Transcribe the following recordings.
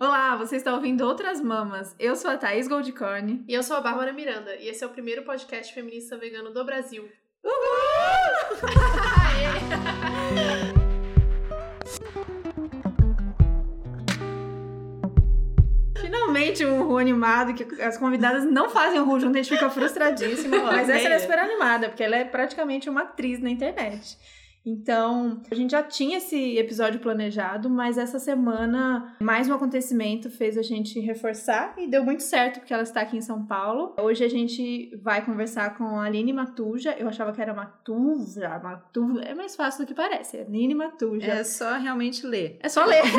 Olá, você está ouvindo Outras Mamas. Eu sou a Thaís Goldcorn. E eu sou a Bárbara Miranda. E esse é o primeiro podcast feminista vegano do Brasil. Uhul! Finalmente um ru animado, que as convidadas não fazem o ru junto, a gente fica frustradíssima. Mas essa é super animada, porque ela é praticamente uma atriz na internet. Então, a gente já tinha esse episódio planejado, mas essa semana mais um acontecimento fez a gente reforçar e deu muito certo porque ela está aqui em São Paulo. Hoje a gente vai conversar com a Aline Matuja. Eu achava que era Matuja, Matuja. É mais fácil do que parece. É Aline Matuja. É só realmente ler. É só ler.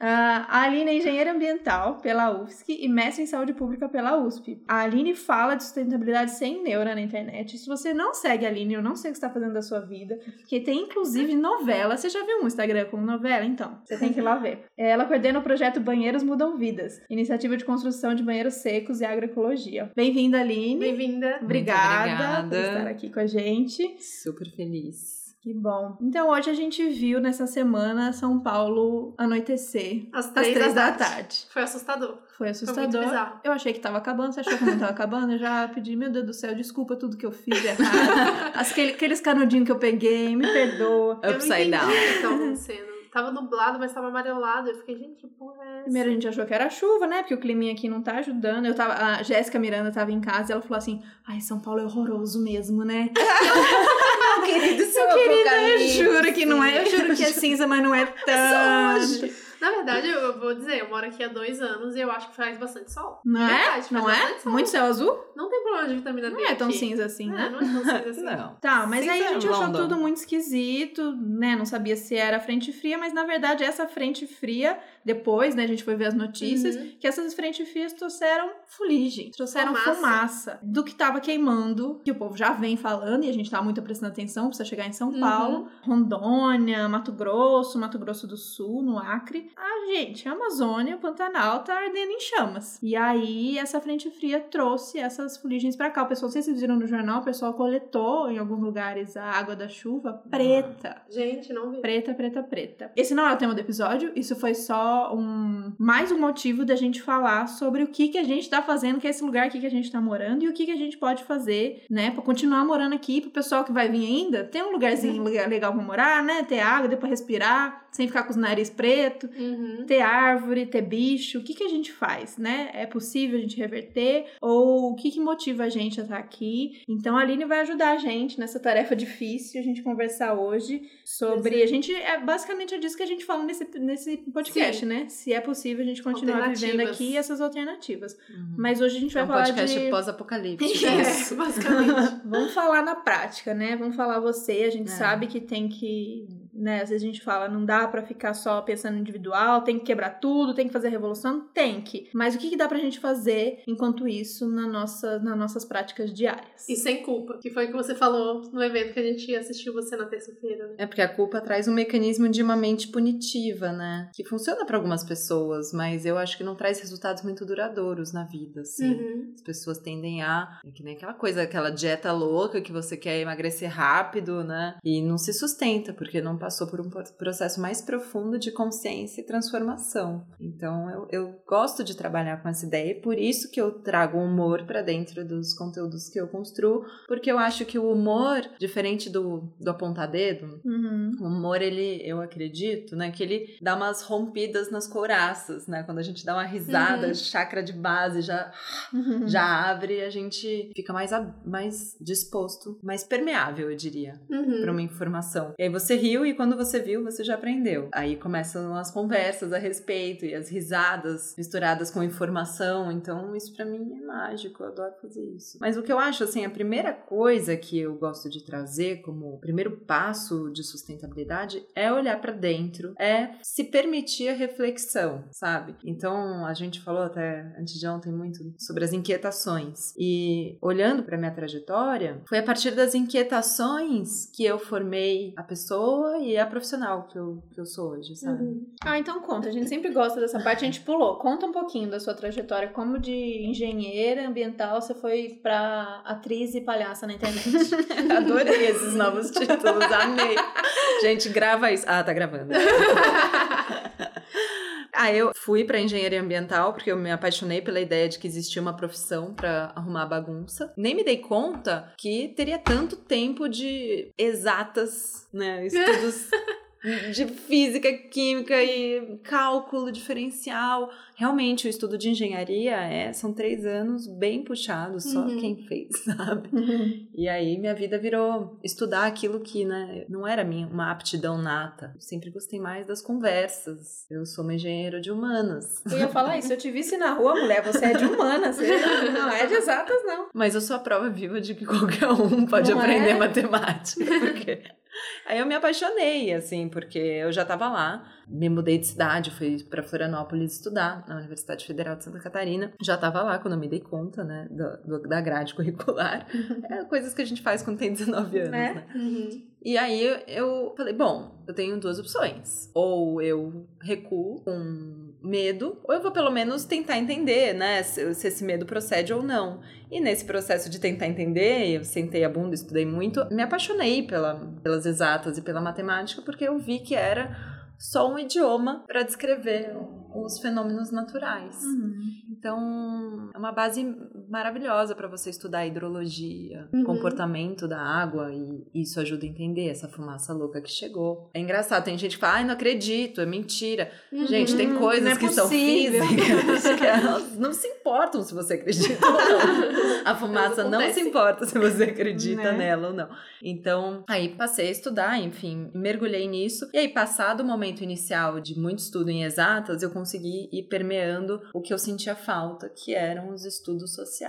É. a Aline é engenheira ambiental pela UFSC e mestre em saúde pública pela USP. A Aline fala de sustentabilidade sem neura na internet. Se você não segue a Aline, eu não sei o que está fazendo da sua vida, tem inclusive novela. Você já viu um Instagram com novela? Então, você tem que ir lá ver. Ela coordena o projeto Banheiros Mudam Vidas, iniciativa de construção de banheiros secos e agroecologia. Bem-vinda, Aline. Bem-vinda. Obrigada, obrigada por estar aqui com a gente. Super feliz. Que bom. Então, hoje a gente viu nessa semana São Paulo anoitecer às três, às três da, da tarde. tarde. Foi assustador. Foi assustador. Foi muito bizarro. eu achei que tava acabando, você achou que não tava acabando? Eu já pedi, meu Deus do céu, desculpa tudo que eu fiz errado. Aquele, aqueles canudinhos que eu peguei, me perdoa. Eu não Upside entendi down. o que tava acontecendo. Tava nublado, mas tava amarelado. Eu fiquei, gente, que porra é essa? Primeiro a gente achou que era chuva, né? Porque o climinha aqui não tá ajudando. Eu tava, a Jéssica Miranda tava em casa e ela falou assim: Ai, São Paulo é horroroso mesmo, né? Não, querido, seu Querida, eu juro que não é. Eu juro que é cinza, mas não é tanto. Na verdade, eu, eu vou dizer, eu moro aqui há dois anos e eu acho que faz bastante sol. Não é? Verdade, Não é? sol. Muito céu azul? Não tem problema de vitamina D Não é tão aqui. cinza assim, É, né? não é tão cinza assim. Não. Tá, mas aí a Cinza gente achou London. tudo muito esquisito, né? Não sabia se era frente fria, mas na verdade essa frente fria, depois, né, a gente foi ver as notícias, Uhum. que essas frentes frias trouxeram fuligem, trouxeram Fumaça. fumaça. do que tava queimando, que o povo já vem falando e a gente tá muito prestando atenção, precisa chegar em São Uhum. Paulo, Rondônia, Mato Grosso, Mato Grosso do Sul, no Acre. Ah, gente, a Amazônia, o Pantanal tá ardendo em chamas. E aí essa frente fria trouxe essas fuligens pra cá. O pessoal, vocês viram no jornal, o pessoal coletou em alguns lugares a água da chuva preta. Gente, não vi. Preta, preta, preta. Esse não é o tema do episódio, isso foi só um mais um motivo da gente falar sobre o que que a gente tá fazendo, que é esse lugar aqui que a gente tá morando e o que que a gente pode fazer, né, Pra continuar morando aqui, pro pessoal que vai vir ainda, tem um lugarzinho lugar legal pra morar, né? Ter água, pra respirar, sem ficar com os nariz preto, Uhum. ter árvore, ter bicho, o que que a gente faz, né? É possível a gente reverter? Ou o que que motiva a gente a estar aqui? Então a Aline vai ajudar a gente nessa tarefa difícil, a gente conversar hoje sobre... A gente, é basicamente é disso que a gente fala nesse, nesse podcast, Sim. né? Se é possível a gente continuar vivendo aqui essas alternativas. Uhum. Mas hoje a gente É vai um falar podcast de... pós-apocalipse. É, basicamente. Vamos falar na prática, né? Vamos falar você. A gente É. sabe que tem que, né? Às vezes a gente fala, não dá pra ficar só pensando individual, tem que quebrar tudo, tem que fazer revolução, tem que. Mas o que, que dá pra gente fazer enquanto isso na nossa, nas nossas práticas diárias? E sem culpa, que foi o que você falou no evento que a gente assistiu você na terça-feira, né? É porque a culpa traz um mecanismo de uma mente punitiva, né? Que funciona para algumas pessoas, mas eu acho que não traz resultados muito duradouros na vida, assim. Uhum. As pessoas tendem a. É que nem aquela coisa, aquela dieta louca que você quer emagrecer rápido, né? E não se sustenta, porque não passou por um pro- processo mais profundo de consciência e transformação. Então eu, eu gosto de trabalhar com essa ideia e por isso que eu trago o humor para dentro dos conteúdos que eu construo, porque eu acho que o humor, diferente do, do apontar dedo, Uhum. o humor, ele, eu acredito, né, que ele dá umas rompidas nas couraças, né? Quando a gente dá uma risada, Uhum. chakra de base já Uhum. já abre e a gente fica mais, mais disposto, mais permeável, eu diria, Uhum. para uma informação. E aí você riu e quando você viu, você já aprendeu. Aí começam as conversas a respeito e as risadas misturadas com informação. Então, isso para mim é mágico, eu adoro fazer isso. Mas o que eu acho, assim, a primeira coisa que eu gosto de trazer como primeiro passo de sustentabilidade é olhar para dentro, é se permitir a reflexão, sabe? Então, a gente falou até antes de ontem muito sobre as inquietações. E olhando para minha trajetória, foi a partir das inquietações que eu formei a pessoa e a profissional que eu, que eu sou hoje, sabe? Uhum. Ah, então conta. A gente sempre gosta dessa parte, a gente pulou. Conta um pouquinho da sua trajetória como de engenheira ambiental você foi pra atriz e palhaça na internet. Adorei esses novos títulos, amei. Gente, grava isso. Ah, tá gravando. Aí eu fui para engenharia ambiental porque eu me apaixonei pela ideia de que existia uma profissão para arrumar bagunça. Nem me dei conta que teria tanto tempo de exatas, né, estudos de física, química e cálculo diferencial. Realmente, o estudo de engenharia é, são três anos bem puxados, só Uhum. quem fez, sabe? E aí minha vida virou estudar aquilo que, né, não era minha, uma aptidão nata. Eu sempre gostei mais das conversas. Eu sou uma engenheira de humanas. Eu ia falar isso, se eu te visse na rua, mulher, você é de humanas, você não é de exatas, não. Mas eu sou a prova viva de que qualquer um pode Não aprender é? matemática. Porque... Aí eu me apaixonei, assim, porque eu já estava lá, me mudei de cidade, fui para Florianópolis estudar na Universidade Federal de Santa Catarina. Já estava lá quando eu me dei conta, né, do, do- da grade curricular. É coisas que a gente faz quando tem 19 anos, Né? né? Uhum. E aí eu- eu falei, bom, eu tenho duas opções. Ou eu recuo com medo, ou eu vou pelo menos tentar entender, né, se, se esse medo procede ou não. E nesse processo de tentar entender, eu sentei a bunda, estudei muito, me apaixonei pela, pelas exatas e pela matemática, porque eu vi que era só um idioma para descrever os fenômenos naturais. Então, é uma base maravilhosa para você estudar hidrologia, Uhum. comportamento da água e isso ajuda a entender essa fumaça louca que chegou. É engraçado, tem gente que fala, ai, não acredito, é mentira. Gente, tem Uhum, coisas é que são físicas que elas não se importam se você acredita ou não. A fumaça não se importa se você acredita Né? nela ou não. Então, aí passei a estudar, enfim, mergulhei nisso. E aí, passado o momento inicial de muito estudo em exatas, eu consegui ir permeando o que eu sentia falta, que eram os estudos sociais.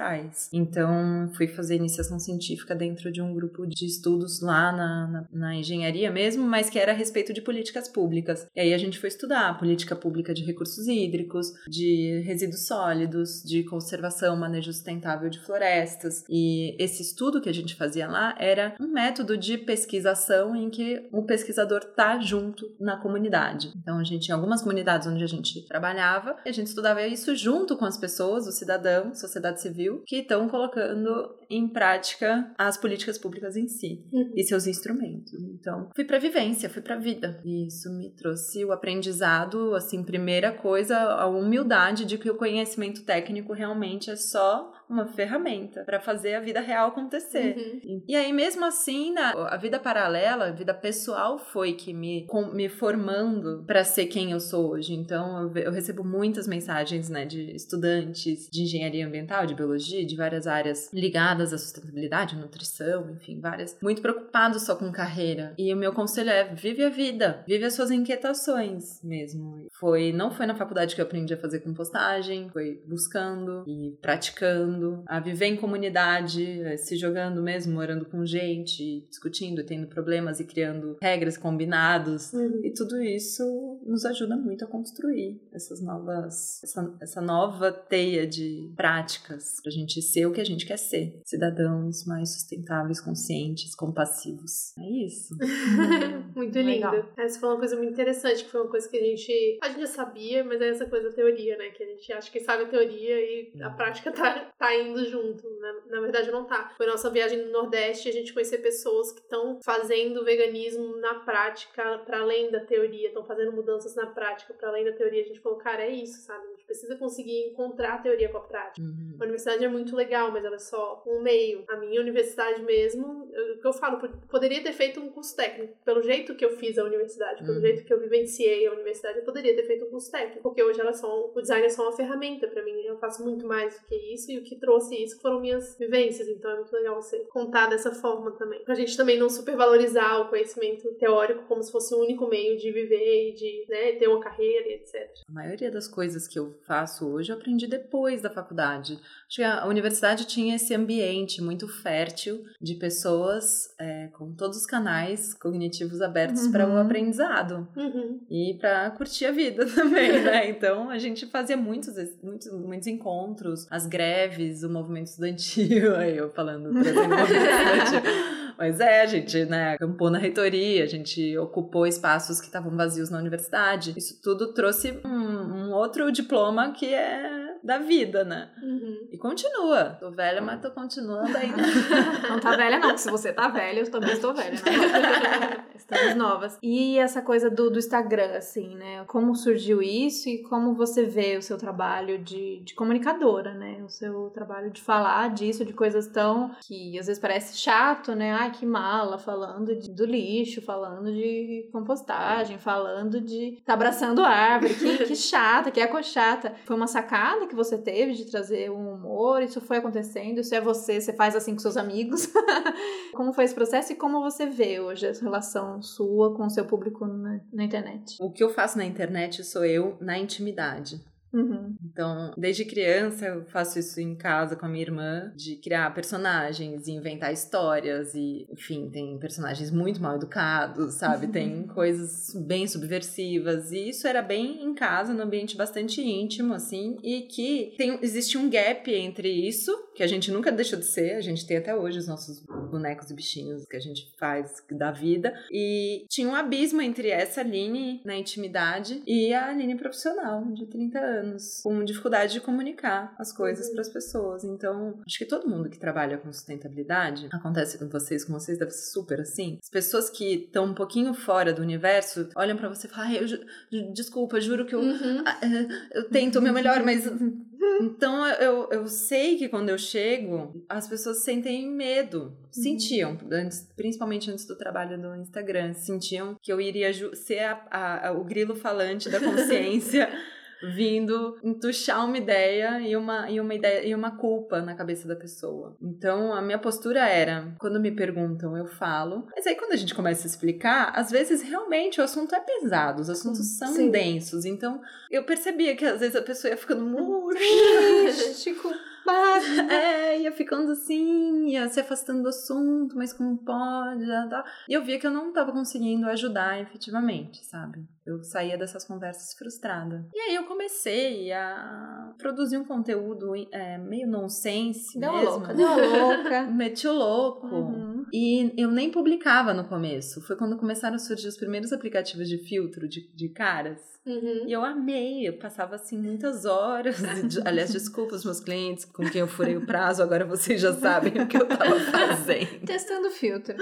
Então, fui fazer iniciação científica dentro de um grupo de estudos lá na, na, na engenharia mesmo, mas que era a respeito de políticas públicas. E aí a gente foi estudar política pública de recursos hídricos, de resíduos sólidos, de conservação, manejo sustentável de florestas. E esse estudo que a gente fazia lá era um método de pesquisação em que o pesquisador tá junto na comunidade. Então a gente tinha algumas comunidades onde a gente trabalhava e a gente estudava isso junto com as pessoas, os cidadãos, sociedade civil, que estão colocando em prática as políticas públicas em si Uhum. e seus instrumentos. Então, fui pra vivência, fui pra vida. E isso me trouxe o aprendizado, assim, primeira coisa, a humildade de que o conhecimento técnico realmente é só uma ferramenta para fazer a vida real acontecer. Uhum. E aí, mesmo assim, na- a vida paralela, a vida pessoal foi que me, com- me formando para ser quem eu sou hoje. Então, eu, eu recebo muitas mensagens, né, de estudantes de engenharia ambiental, de biologia, de várias áreas ligadas à sustentabilidade, nutrição, enfim, várias, muito preocupados só com carreira. E o meu conselho é: vive a vida, vive as suas inquietações mesmo. Foi, não foi na faculdade que eu aprendi a fazer compostagem, foi buscando e praticando, a viver em comunidade, eh, se jogando mesmo, morando com gente, discutindo, tendo problemas e criando regras, combinados. Uhum. E tudo isso nos ajuda muito a construir essas novas, essa, essa nova teia de práticas pra gente ser o que a gente quer ser. Cidadãos mais sustentáveis, conscientes, compassivos. É isso. Muito Legal. lindo. Essa foi uma coisa muito interessante, que foi uma coisa que a gente. A gente já sabia, mas é essa coisa da teoria, né? Que a gente acha que sabe a teoria e a prática tá, tá indo junto. Na, na verdade, não tá. Foi nossa viagem no Nordeste, a gente conhecer pessoas que estão fazendo veganismo na prática, para além da teoria, estão fazendo mudanças na prática, para além da teoria. A gente falou, cara, é isso, sabe? Precisa conseguir encontrar a teoria com a prática. Uhum. A universidade é muito legal, mas ela é só um meio. A minha universidade mesmo, o que eu falo, pod- poderia ter feito um curso técnico. Pelo jeito que eu fiz a universidade, pelo Uhum. jeito que eu vivenciei a universidade, eu poderia ter feito um curso técnico. Porque hoje ela é só, o design é só uma ferramenta pra mim. Eu faço muito mais do que isso, e o que trouxe isso foram minhas vivências. Então é muito legal você contar dessa forma também. Pra gente também não supervalorizar o conhecimento teórico como se fosse o único meio de viver e de né, ter uma carreira e etc. A maioria das coisas que eu faço hoje eu aprendi depois da faculdade. Acho que a universidade tinha esse ambiente muito fértil de pessoas é, com todos os canais cognitivos abertos para o Uhum. aprendizado Uhum. e para curtir a vida também, né? Então a gente fazia muitos, muitos, muitos encontros, as greves, o movimento estudantil, aí eu falando, trazendo o movimento estudantil. Mas é, a gente, né, acampou na reitoria, a gente ocupou espaços que estavam vazios na universidade. Isso tudo trouxe um, um outro diploma que é da vida, né? Uhum. E continua. Tô velha, mas tô continuando ainda. não tá velha, não, porque se você tá velha, eu também estou velha, né? Estamos novas. E essa coisa do, do Instagram, assim, né? Como surgiu isso e como você vê o seu trabalho de, de comunicadora, né? O seu trabalho de falar disso, de coisas tão que às vezes parece chato, né? Ai, que mala, falando de, do lixo, falando de compostagem, falando de tá abraçando árvore, que, que chata, que é chata. Foi uma sacada que você teve de trazer um humor, isso foi acontecendo, isso é você, você faz assim com seus amigos. como foi esse processo e como você vê hoje essa relação sua com o seu público na, na internet? O que eu faço na internet sou eu na intimidade. Uhum. Então, desde criança eu faço isso em casa com a minha irmã, de criar personagens e inventar histórias e, enfim, tem personagens muito mal educados, sabe? Tem coisas bem subversivas e isso era bem em casa, num ambiente bastante íntimo, assim, e que tem, existe um gap entre isso, que a gente nunca deixou de ser, a gente tem até hoje os nossos bonecos e bichinhos que a gente faz da vida, e tinha um abismo entre essa Aline na intimidade e a Aline profissional, de 30 anos anos, com dificuldade de comunicar as coisas uhum. para as pessoas. Então, acho que todo mundo que trabalha com sustentabilidade, acontece com vocês, com vocês deve ser super assim. As pessoas que estão um pouquinho fora do universo olham para você e falam: ah, eu, desculpa, juro que eu, uhum. Eh, eu tento o meu melhor, mas então eu, eu sei que quando eu chego, as pessoas sentem medo. Uhum. Sentiam, antes, principalmente antes do trabalho do Instagram, sentiam que eu iria ser a, a, o grilo falante da consciência. vindo entuchar uma ideia e uma, e uma ideia e uma culpa na cabeça da pessoa. Então a minha postura era, quando me perguntam, eu falo. Mas aí quando a gente começa a explicar, às vezes realmente o assunto é pesado, os assuntos são Sim. densos. Então eu percebia que às vezes a pessoa ia ficando místico. é, ia ficando assim, ia se afastando do assunto, mas como pode? Tá? E eu via que eu não estava conseguindo ajudar efetivamente, sabe? Eu saía dessas conversas frustrada. E aí eu comecei a produzir um conteúdo é, meio nonsense deu mesmo. Louca, deu louca. Meti o louco. Uhum. E eu nem publicava no começo. Foi quando começaram a surgir os primeiros aplicativos de filtro de, de caras. Uhum. E eu amei, eu passava assim muitas horas. aliás, desculpa os meus clientes com quem eu furei o prazo, agora vocês já sabem o que eu tava fazendo. Testando filtro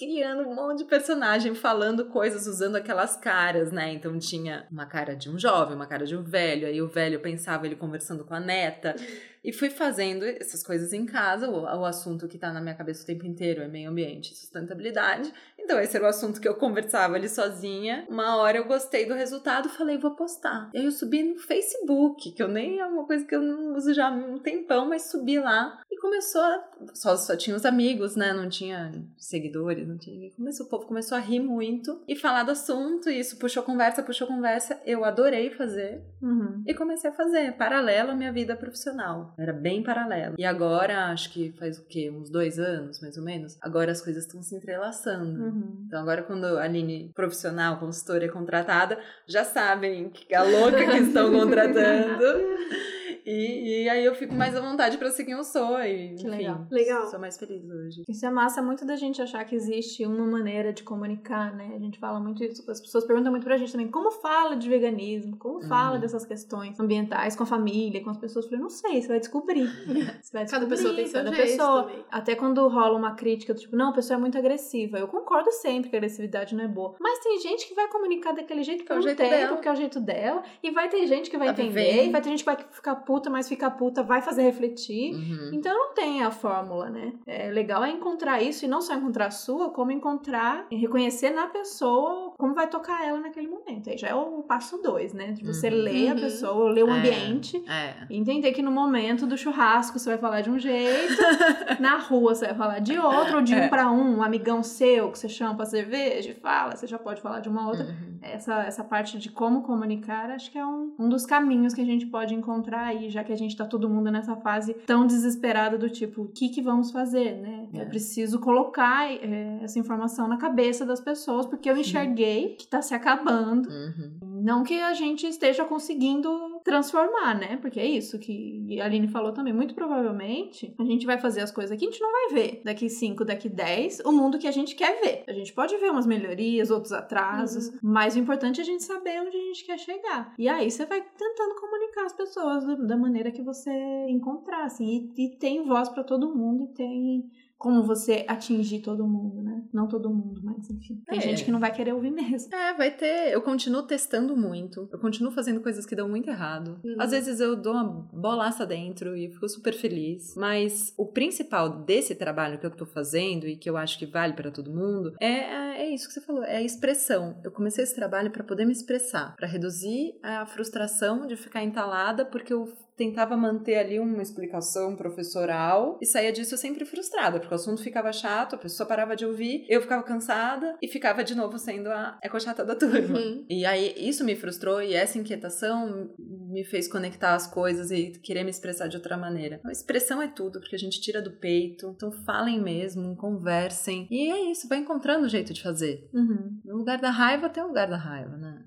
criando um monte de personagem falando coisas usando aquelas caras, né? Então tinha uma cara de um jovem, uma cara de um velho, aí o velho pensava ele conversando com a neta. E fui fazendo essas coisas em casa. O, o assunto que tá na minha cabeça o tempo inteiro é meio ambiente e sustentabilidade. Então, esse era o assunto que eu conversava ali sozinha. Uma hora eu gostei do resultado, falei, vou postar. E aí eu subi no Facebook, que eu nem é uma coisa que eu não uso já há um tempão, mas subi lá e começou a. Só, só tinha os amigos, né? Não tinha seguidores, não tinha ninguém. Começou, o povo começou a rir muito e falar do assunto. E isso puxou conversa, puxou conversa. Eu adorei fazer uhum. e comecei a fazer, paralelo à minha vida profissional. Era bem paralelo. E agora, acho que faz o quê? Uns dois anos, mais ou menos. Agora as coisas estão se entrelaçando. Uhum. Então, agora, quando a Aline, profissional, consultora, é contratada, já sabem que a louca que estão contratando. E, e, aí eu fico mais à vontade para ser quem eu sou. E, que legal. legal. Sou mais feliz hoje. Isso é massa muito da gente achar que existe uma maneira de comunicar, né? A gente fala muito isso. As pessoas perguntam muito pra gente também como fala de veganismo, como fala uhum. dessas questões ambientais com a família, com as pessoas. Eu falei, não sei, você vai descobrir. Você vai descobrir. Cada pessoa tem seu cada jeito pessoa. Também. Até quando rola uma crítica, tipo, não, a pessoa é muito agressiva. Eu concordo sempre que a agressividade não é boa. Mas tem gente que vai comunicar daquele jeito que é o jeito tempo, dela. porque é o jeito dela. E vai ter gente que vai tá entender. E vai ter gente que vai ficar puta, mas ficar puta vai fazer refletir. Uhum. Então não tem a fórmula, né? É legal é encontrar isso e não só encontrar a sua, como encontrar e reconhecer na pessoa como vai tocar ela naquele momento. Aí já é o passo dois, né? De você uhum. ler a uhum. pessoa, ler o é, ambiente é. e entender que no momento do churrasco você vai falar de um jeito, na rua você vai falar de outro, ou de um é. para um, um amigão seu que você chama pra cerveja e fala, você já pode falar de uma outra. Uhum. Essa, essa parte de como comunicar, acho que é um, um dos caminhos que a gente pode encontrar aí, já que a gente tá todo mundo nessa fase tão desesperada do tipo, o que que vamos fazer, né? É. Eu preciso colocar é, essa informação na cabeça das pessoas, porque eu enxerguei que tá se acabando. Uhum. Não que a gente esteja conseguindo transformar, né? Porque é isso que a Aline falou também. Muito provavelmente a gente vai fazer as coisas aqui, a gente não vai ver daqui 5, daqui 10 o mundo que a gente quer ver. A gente pode ver umas melhorias, outros atrasos, uhum. mas o importante é a gente saber onde a gente quer chegar. E aí você vai tentando comunicar as pessoas da maneira que você encontrar, assim. E, e tem voz para todo mundo e tem como você atingir todo mundo, né? Não todo mundo, mas enfim. Tem é. gente que não vai querer ouvir mesmo. É, vai ter. Eu continuo testando muito. Eu continuo fazendo coisas que dão muito errado. Uhum. Às vezes eu dou uma bolaça dentro e fico super feliz. Mas o principal desse trabalho que eu tô fazendo e que eu acho que vale para todo mundo é, é isso que você falou, é a expressão. Eu comecei esse trabalho para poder me expressar, para reduzir a frustração de ficar entalada porque eu tentava manter ali uma explicação professoral e saía disso sempre frustrada, porque o assunto ficava chato, a pessoa parava de ouvir, eu ficava cansada e ficava de novo sendo a ecochata da turma. Uhum. E aí isso me frustrou e essa inquietação me fez conectar as coisas e querer me expressar de outra maneira. A expressão é tudo, porque a gente tira do peito, então falem mesmo, conversem. E é isso, vai encontrando o jeito de fazer. Uhum. No lugar da raiva tem o lugar da raiva, né?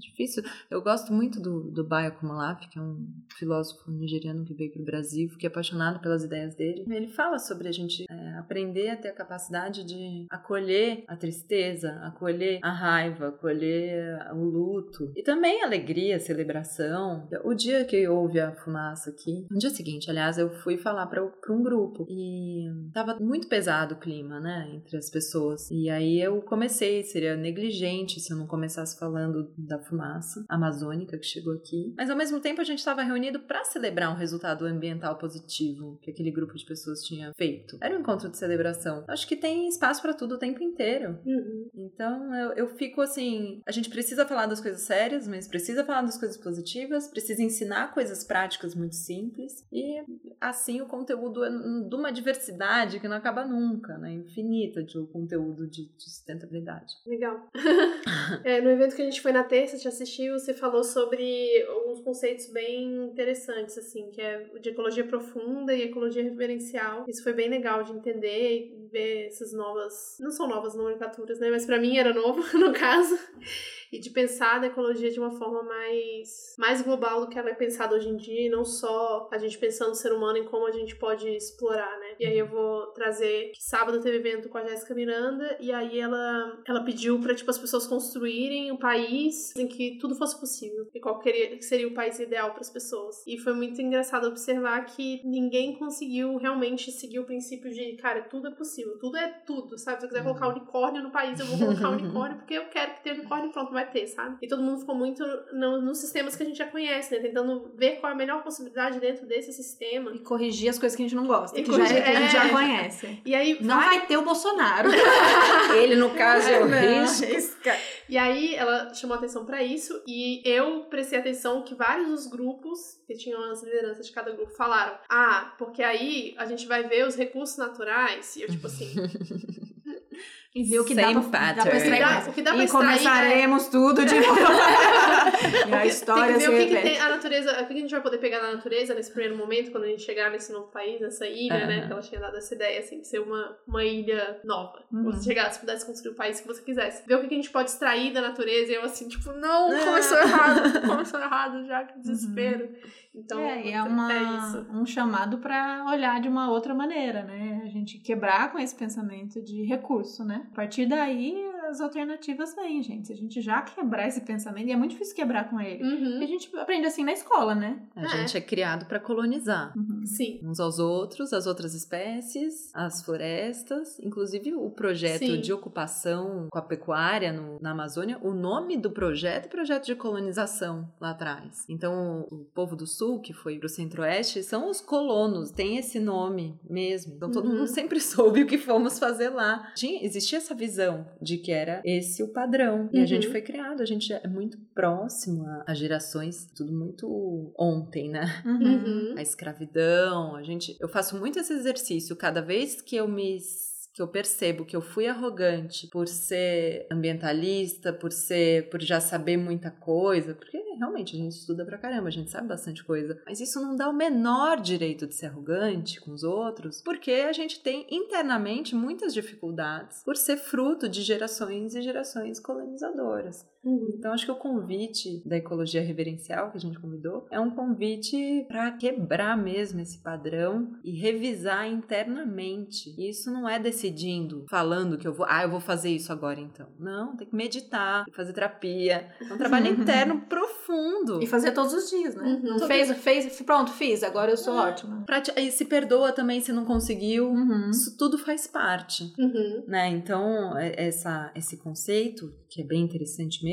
Difícil. Eu gosto muito do, do Baya Kumalaf, que é um filósofo nigeriano que veio para o Brasil, fiquei apaixonado pelas ideias dele. Ele fala sobre a gente é, aprender a ter a capacidade de acolher a tristeza, acolher a raiva, acolher o luto e também a alegria, a celebração. O dia que houve a fumaça aqui, no dia seguinte, aliás, eu fui falar para um grupo e tava muito pesado o clima, né, entre as pessoas. E aí eu comecei, seria negligente se eu não começasse falando da fumaça amazônica que chegou aqui. Mas ao mesmo tempo a gente estava reunido para celebrar um resultado ambiental positivo que aquele grupo de pessoas tinha feito. Era um encontro de celebração. Acho que tem espaço para tudo o tempo inteiro. Uhum. Então eu, eu fico assim: a gente precisa falar das coisas sérias, mas precisa falar das coisas positivas, precisa ensinar coisas práticas muito simples e assim o conteúdo é de uma diversidade que não acaba nunca, né? Infinita de conteúdo de, de sustentabilidade. Legal. é, no evento que a gente foi na terça, te assistiu, você falou sobre alguns conceitos bem interessantes, assim, que é de ecologia profunda e ecologia referencial. Isso foi bem legal de entender e ver essas novas. Não são novas nomenclaturas, né? Mas para mim era novo, no caso e de pensar na ecologia de uma forma mais, mais global do que ela é pensada hoje em dia, e não só a gente pensando no ser humano em como a gente pode explorar, né? E aí eu vou trazer que sábado teve evento com a Jéssica Miranda, e aí ela, ela pediu para tipo, as pessoas construírem um país em que tudo fosse possíble, e qual seria o país ideal para as pessoas. E foi muito engraçado observar que ninguém conseguiu realmente seguir o princípio de, cara, tudo é possível, tudo é tudo, sabe? Se eu quiser colocar uhum. unicórnio no país, eu vou colocar unicórnio porque eu quero que tenha unicórnio pronto, vai ter, sabe? E todo mundo ficou muito no, nos sistemas que a gente já conhece, né? Tentando ver qual é a melhor possibilidade dentro desse sistema. E corrigir as coisas que a gente não gosta, e que, corrigir, já, é, que a gente já é. conhece. E aí não vai, vai ter o Bolsonaro. Ele, no caso, é o risco. E aí ela chamou atenção para isso e eu prestei atenção que vários dos grupos, que tinham as lideranças de cada grupo, falaram: ah, porque aí a gente vai ver os recursos naturais. E eu, tipo assim. e ver o que Same dá pra, extrair. O que dá pra e começaremos é... tudo de novo. e a história tem que ver o que, que, tem a natureza, o que a gente vai poder pegar na natureza nesse primeiro momento, quando a gente chegar nesse novo país, nessa ilha, né? Que ela tinha dado essa ideia, assim, de ser uma, uma ilha nova. Uhum. Você chegasse, pudesse construir o país que você quisesse. Ver o que, que a gente pode extrair da natureza. E eu, assim, tipo, não, começou errado. começou errado já, que desespero. Uhum. Então, é, é, uma, é um chamado para olhar de uma outra maneira, né? A gente quebrar com esse pensamento de recurso, né? A partir daí, as alternativas vêm, gente. Se a gente já quebrar esse pensamento, e é muito difícil quebrar com ele. Uhum. A gente aprende assim na escola, né? A é. gente é criado para colonizar. Uhum. Sim. Uns aos outros, as outras espécies, as florestas, inclusive o projeto Sim. de ocupação com a pecuária no, na Amazônia, o nome do projeto é projeto de colonização lá atrás. Então, o povo do sul, que foi pro centro-oeste, são os colonos, tem esse nome mesmo. Então, todo uhum. mundo sempre soube o que fomos fazer lá. Tinha, existia essa visão de que era esse o padrão. E a gente uhum. foi criado, a gente é muito próximo às gerações, tudo muito ontem, né? Uhum. A escravidão, a gente. Eu faço muito esse exercício. Cada vez que eu me que eu percebo que eu fui arrogante por ser ambientalista, por ser, por já saber muita coisa, porque realmente a gente estuda pra caramba, a gente sabe bastante coisa, mas isso não dá o menor direito de ser arrogante com os outros, porque a gente tem internamente muitas dificuldades por ser fruto de gerações e gerações colonizadoras. Uhum. Então, acho que o convite da ecologia reverencial que a gente convidou é um convite para quebrar mesmo esse padrão e revisar internamente. E isso não é decidindo, falando que eu vou, ah, eu vou fazer isso agora então. Não, tem que meditar, tem que fazer terapia. É um trabalho interno profundo. E fazer todos os dias, né? Uhum. Não Todo- fez, fez, pronto, fiz, agora eu sou ótima. Prati- E se perdoa também se não conseguiu. Uhum. Isso tudo faz parte. Uhum. Né? Então, é- essa, esse conceito, que é bem interessante mesmo,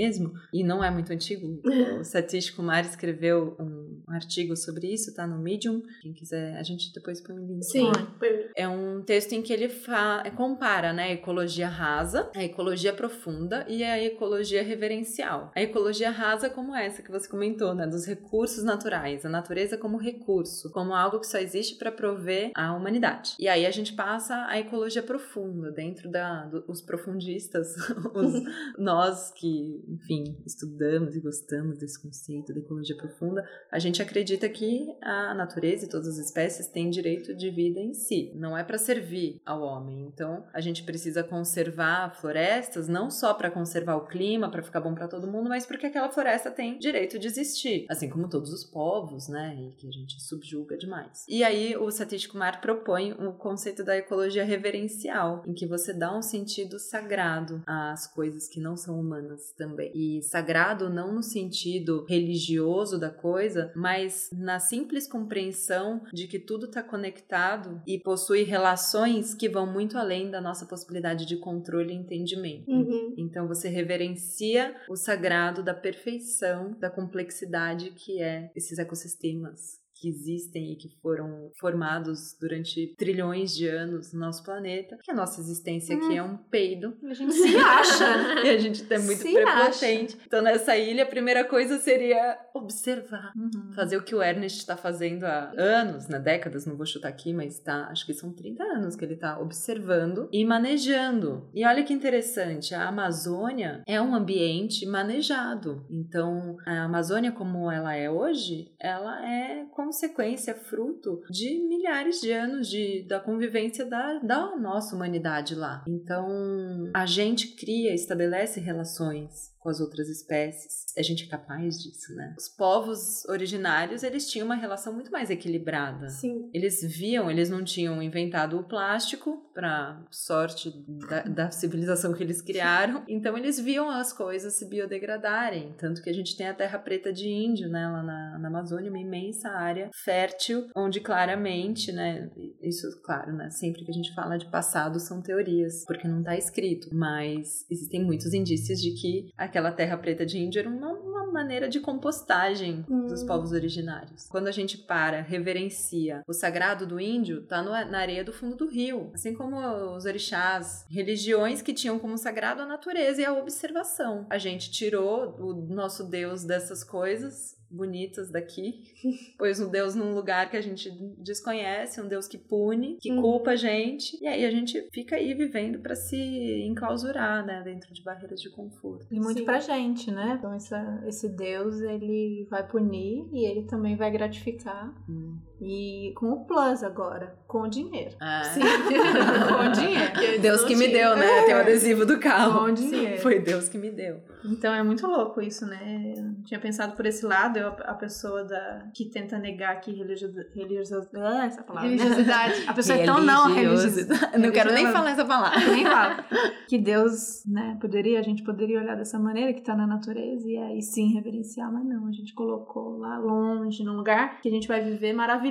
e não é muito antigo, o Satish Kumar escreveu um artigo sobre isso, tá no Medium. Quem quiser, a gente depois põe o link. Sim. Foi- É um texto em que ele fa- compara né, a ecologia rasa, a ecologia profunda e a ecologia reverencial. A ecologia rasa como essa que você comentou, né, dos recursos naturais, a natureza como recurso, como algo que só existe para prover a humanidade. E aí a gente passa à ecologia profunda, dentro da do- os profundistas, os- nós que, enfim, estudamos e gostamos desse conceito da ecologia profunda, a gente acredita que a natureza e todas as espécies têm direito de vida em si, não é para servir ao homem. Então, a gente precisa conservar florestas não só para conservar o clima, para ficar bom para todo mundo, mas porque aquela floresta tem direito de existir, assim como todos os povos, né, e que a gente subjuga demais. E aí o Satish Kumar propõe o conceito da ecologia reverencial, em que você dá um sentido sagrado às coisas que não são humanas também. E sagrado não no sentido religioso da coisa, mas na simples compreensão de que tudo está conectado e possui relações que vão muito além da nossa possibilidade de controle e entendimento. Uhum. Então você reverencia o sagrado da perfeição, da complexidade que é esses ecossistemas que existem e que foram formados durante trilhões de anos no nosso planeta, que a nossa existência aqui é um peido A gente se acha. e a gente é muito Se prepotente. Então nessa ilha a primeira coisa seria observar Uhum. fazer o que o Ernest está fazendo há anos, né, décadas, não vou chutar aqui, mas tá, acho que são 30 anos que ele está observando e manejando. E olha que interessante, a Amazônia é um ambiente manejado. Então, a Amazônia como ela é hoje, ela é consequência, fruto de milhares de anos de, da convivência da, da nossa humanidade lá. Então, a gente cria, estabelece relações com as outras espécies. A gente é capaz disso, né? Os povos originários, eles tinham uma relação muito mais equilibrada. Sim. Eles viam, eles não tinham inventado o plástico para sorte da, da civilização que eles criaram. Então eles viam as coisas se biodegradarem, tanto que a gente tem a terra preta de índio, né, lá na, na Amazônia, uma imensa área fértil, onde claramente, né, isso claro, né, sempre que a gente fala de passado são teorias, porque não está escrito, mas existem muitos indícios de que aquela terra preta de índio era uma, uma maneira de compostagem dos Hum. povos originários. Quando a gente para, reverencia o sagrado do índio, tá no- na areia do fundo do rio. Assim como os orixás, religiões que tinham como sagrado a natureza e a observação. A gente tirou o nosso Deus dessas coisas bonitas daqui, pôs um Deus num lugar que a gente desconhece, um Deus que pune, que Uhum. culpa a gente, e aí a gente fica aí vivendo para se enclausurar, né, dentro de barreiras de conforto. E muito Sim. pra gente, né? Então essa, esse Deus, ele vai punir e ele também vai gratificar. E com o plus agora, com o dinheiro. Ah, Sim. com o dinheiro. Deus que me deu, né? Tem o adesivo do carro. Com dinheiro. Foi Deus que me deu. Então é muito louco isso, né? Eu não tinha pensado por esse lado, eu, a pessoa da, que tenta negar que religiosidade. Religioso, ah, essa palavra. né? Religiosidade. A pessoa é tão não religiosa. Religiosidade. Não quero nem falar essa palavra. Nem fala. Que Deus, né, poderia, a gente poderia olhar dessa maneira que tá na natureza e aí sim reverenciar, mas não, a gente colocou lá longe, num lugar que a gente vai viver maravilhoso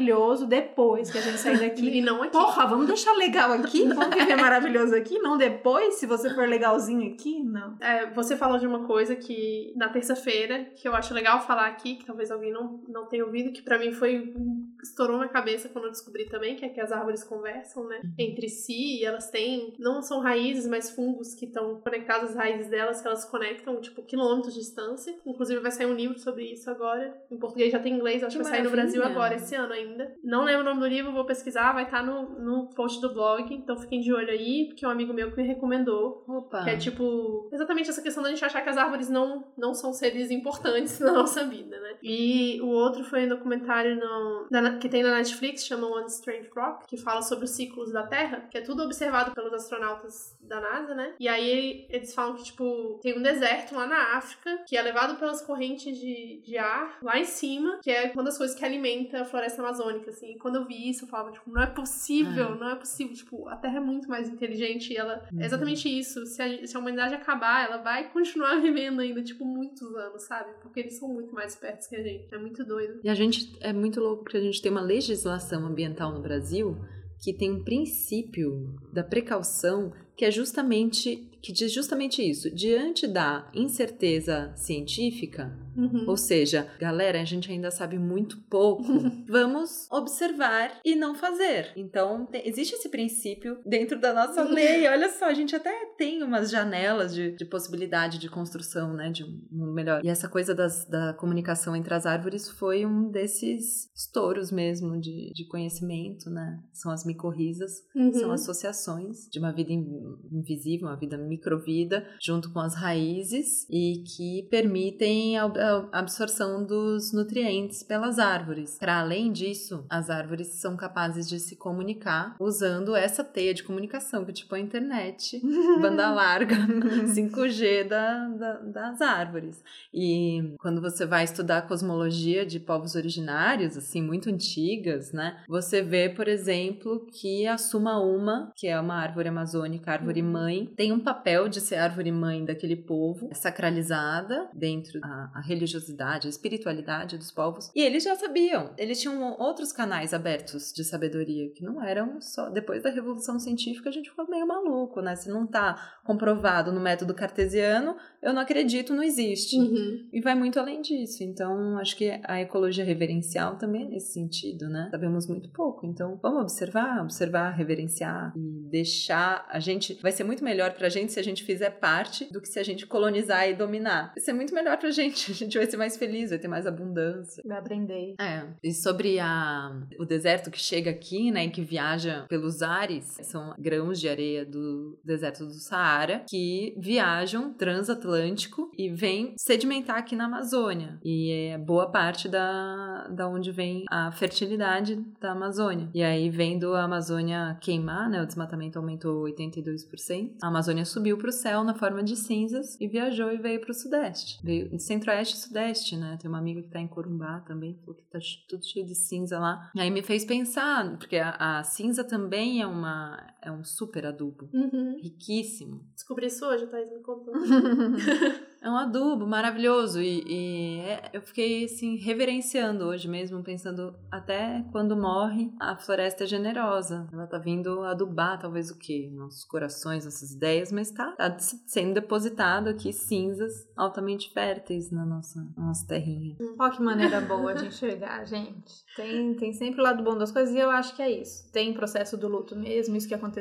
depois que a gente sair daqui. E não aqui. Porra, vamos deixar legal aqui? Vamos viver maravilhoso aqui? Não depois, se você for legalzinho aqui? Não. É, você falou de uma coisa que na terça-feira, que eu acho legal falar aqui, que talvez alguém não, não tenha ouvido, que pra mim foi. Estourou na cabeça quando eu descobri também, que é que as árvores conversam, né? Entre si, e elas têm. Não são raízes, mas fungos que estão conectados às raízes delas, que elas conectam, tipo, quilômetros de distância. Inclusive, vai sair um livro sobre isso agora. Em português já tem em inglês, acho que vai sair no Brasil agora, esse ano ainda. Não lembro o nome do livro, vou pesquisar, vai estar no, no post do blog, então fiquem de olho aí, porque é um amigo meu que me recomendou. Opa. Que é tipo, exatamente essa questão da gente achar que as árvores não, não são seres importantes na nossa vida, né? E o outro foi um documentário no, da, que tem na Netflix, chama One Strange Rock, que fala sobre os ciclos da Terra, que é tudo observado pelos astronautas da NASA, né? E aí eles falam que, tipo, tem um deserto lá na África, que é levado pelas correntes de, de ar lá em cima, que é uma das coisas que alimenta a floresta amazônica, assim. E quando eu vi isso, eu falava, tipo, não é possível, É. não é possível. Tipo, a Terra é muito mais inteligente e ela... Uhum. É exatamente isso. Se a, se a humanidade acabar, ela vai continuar vivendo ainda, tipo, muitos anos, sabe? Porque eles são muito mais espertos que a gente. É muito doido. E a gente é muito louco porque a gente tem uma legislação ambiental no Brasil que tem um princípio da precaução que é justamente que diz justamente isso. Diante da incerteza científica, Uhum. ou seja, galera, a gente ainda sabe muito pouco. Vamos observar e não fazer. Então, te- existe esse princípio dentro da nossa lei. Olha só, a gente até tem umas janelas de, de possibilidade de construção, né? De um mundo melhor. E essa coisa das- da comunicação entre as árvores foi um desses estouros mesmo de, de conhecimento, né? São as micorrizas, Uhum. são associações de uma vida in- invisível, uma vida microvida, junto com as raízes e que permitem a absorção dos nutrientes pelas árvores. Para além disso, as árvores são capazes de se comunicar usando essa teia de comunicação, que tipo a internet, banda larga, 5G da, da- das árvores. E quando você vai estudar a cosmologia de povos originários, assim, muito antigas, né? Você vê, por exemplo, que a Sumaúma, que é uma árvore amazônica, árvore mãe, tem um papel de ser árvore mãe daquele povo, sacralizada dentro da a religiosidade, a espiritualidade dos povos. E eles já sabiam. Eles tinham outros canais abertos de sabedoria, que não eram só. Depois da Revolução Científica, a gente ficou meio maluco, né? Se não tá comprovado no método cartesiano, eu não acredito, não existe. Uhum. E vai muito além disso. Então, acho que a ecologia reverencial também é nesse sentido, né? Sabemos muito pouco. Então, vamos observar, observar, reverenciar e deixar a gente. Vai ser muito melhor pra gente se a gente fizer parte do que se a gente colonizar e dominar. Vai ser muito melhor pra gente. A gente vai ser mais feliz, vai ter mais abundância. Vai aprender. É, e sobre a, o deserto que chega aqui, né, e que viaja pelos ares, são grãos de areia do deserto do Saara, que viajam transatlântico e vêm sedimentar aqui na Amazônia. E é boa parte da, da onde vem a fertilidade da Amazônia. E aí, vendo a Amazônia queimar, né, o desmatamento aumentou 82%, a Amazônia subiu para o céu na forma de cinzas e viajou e veio para o sudeste. Veio de centro-oeste e sudeste, né? Tem uma amiga que tá em Corumbá também, falou que tá ch- tudo cheio de cinza lá. E aí me fez pensar, porque a, a cinza também é, uma, é um super adubo. Uhum. Riquíssimo. Descobri isso hoje, Thaís me contou. É um adubo maravilhoso e, e é- eu fiquei assim reverenciando hoje mesmo, pensando até quando morre a floresta é generosa. Ela tá vindo adubar talvez o quê? Nossos corações, nossas ideias, mas tá, tá sendo depositado aqui cinzas altamente férteis na nossa, na nossa terrinha. Ó, que maneira boa de enxergar, gente. Tem, tem sempre o lado bom das coisas e eu acho que é isso. Tem processo do luto mesmo, isso que aconteceu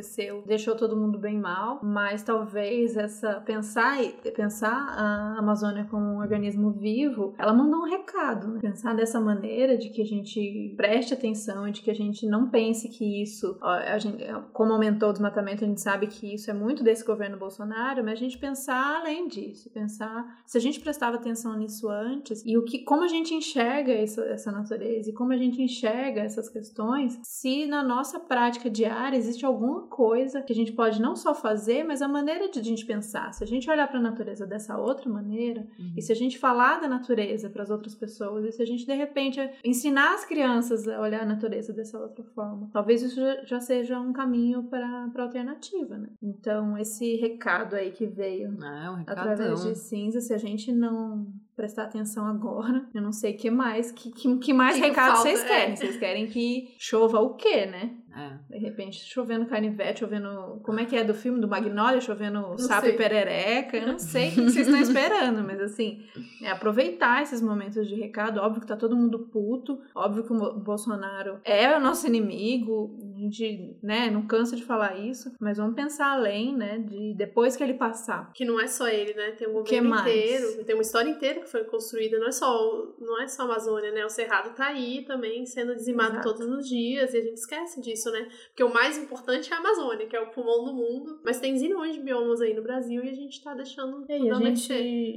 deixou todo mundo bem mal, mas talvez essa pensar pensar a Amazônia como um organismo vivo, ela mandou um recado, né? Pensar dessa maneira de que a gente preste atenção, de que a gente não pense que isso, a gente, como aumentou o desmatamento, a gente sabe que isso é muito desse governo Bolsonaro, mas a gente pensar além disso, pensar se a gente prestava atenção nisso antes e o que, como a gente enxerga isso, essa natureza e como a gente enxerga essas questões, se na nossa prática diária existe alguma coisa que a gente pode não só fazer, mas a maneira de a gente pensar. Se a gente olhar para a natureza dessa outra maneira e se a gente falar da natureza para as outras pessoas e se a gente de repente ensinar as crianças a olhar a natureza dessa outra forma, talvez isso já- seja um caminho para para alternativa, né? Então esse recado aí que veio Ah, é um através de cinza, se a gente não prestar atenção agora, eu não sei o que mais, que, que, que mais Que que recado falta, vocês é. querem? Vocês querem que chova o quê, né? É. De repente, chovendo canivete, chovendo. Como é que é do filme do Magnolia? Chovendo sapo sei. e perereca. Eu não sei o que vocês estão esperando, mas assim, é aproveitar esses momentos de recado. Óbvio que tá todo mundo puto. Óbvio que o Bolsonaro é o nosso inimigo. A gente, né, não cansa de falar isso. Mas vamos pensar além, né, de depois que ele passar. Que não é só ele, né? Tem um governo inteiro, tem uma história inteira que foi construída, não é só, não é só a Amazônia, né? O Cerrado tá aí também sendo dizimado Exato. todos os dias e a gente esquece disso. Isso, né? Porque o mais importante é a Amazônia, que é o pulmão do mundo. Mas tem zilhões de biomas aí no Brasil e a gente tá deixando é, tudo a gente,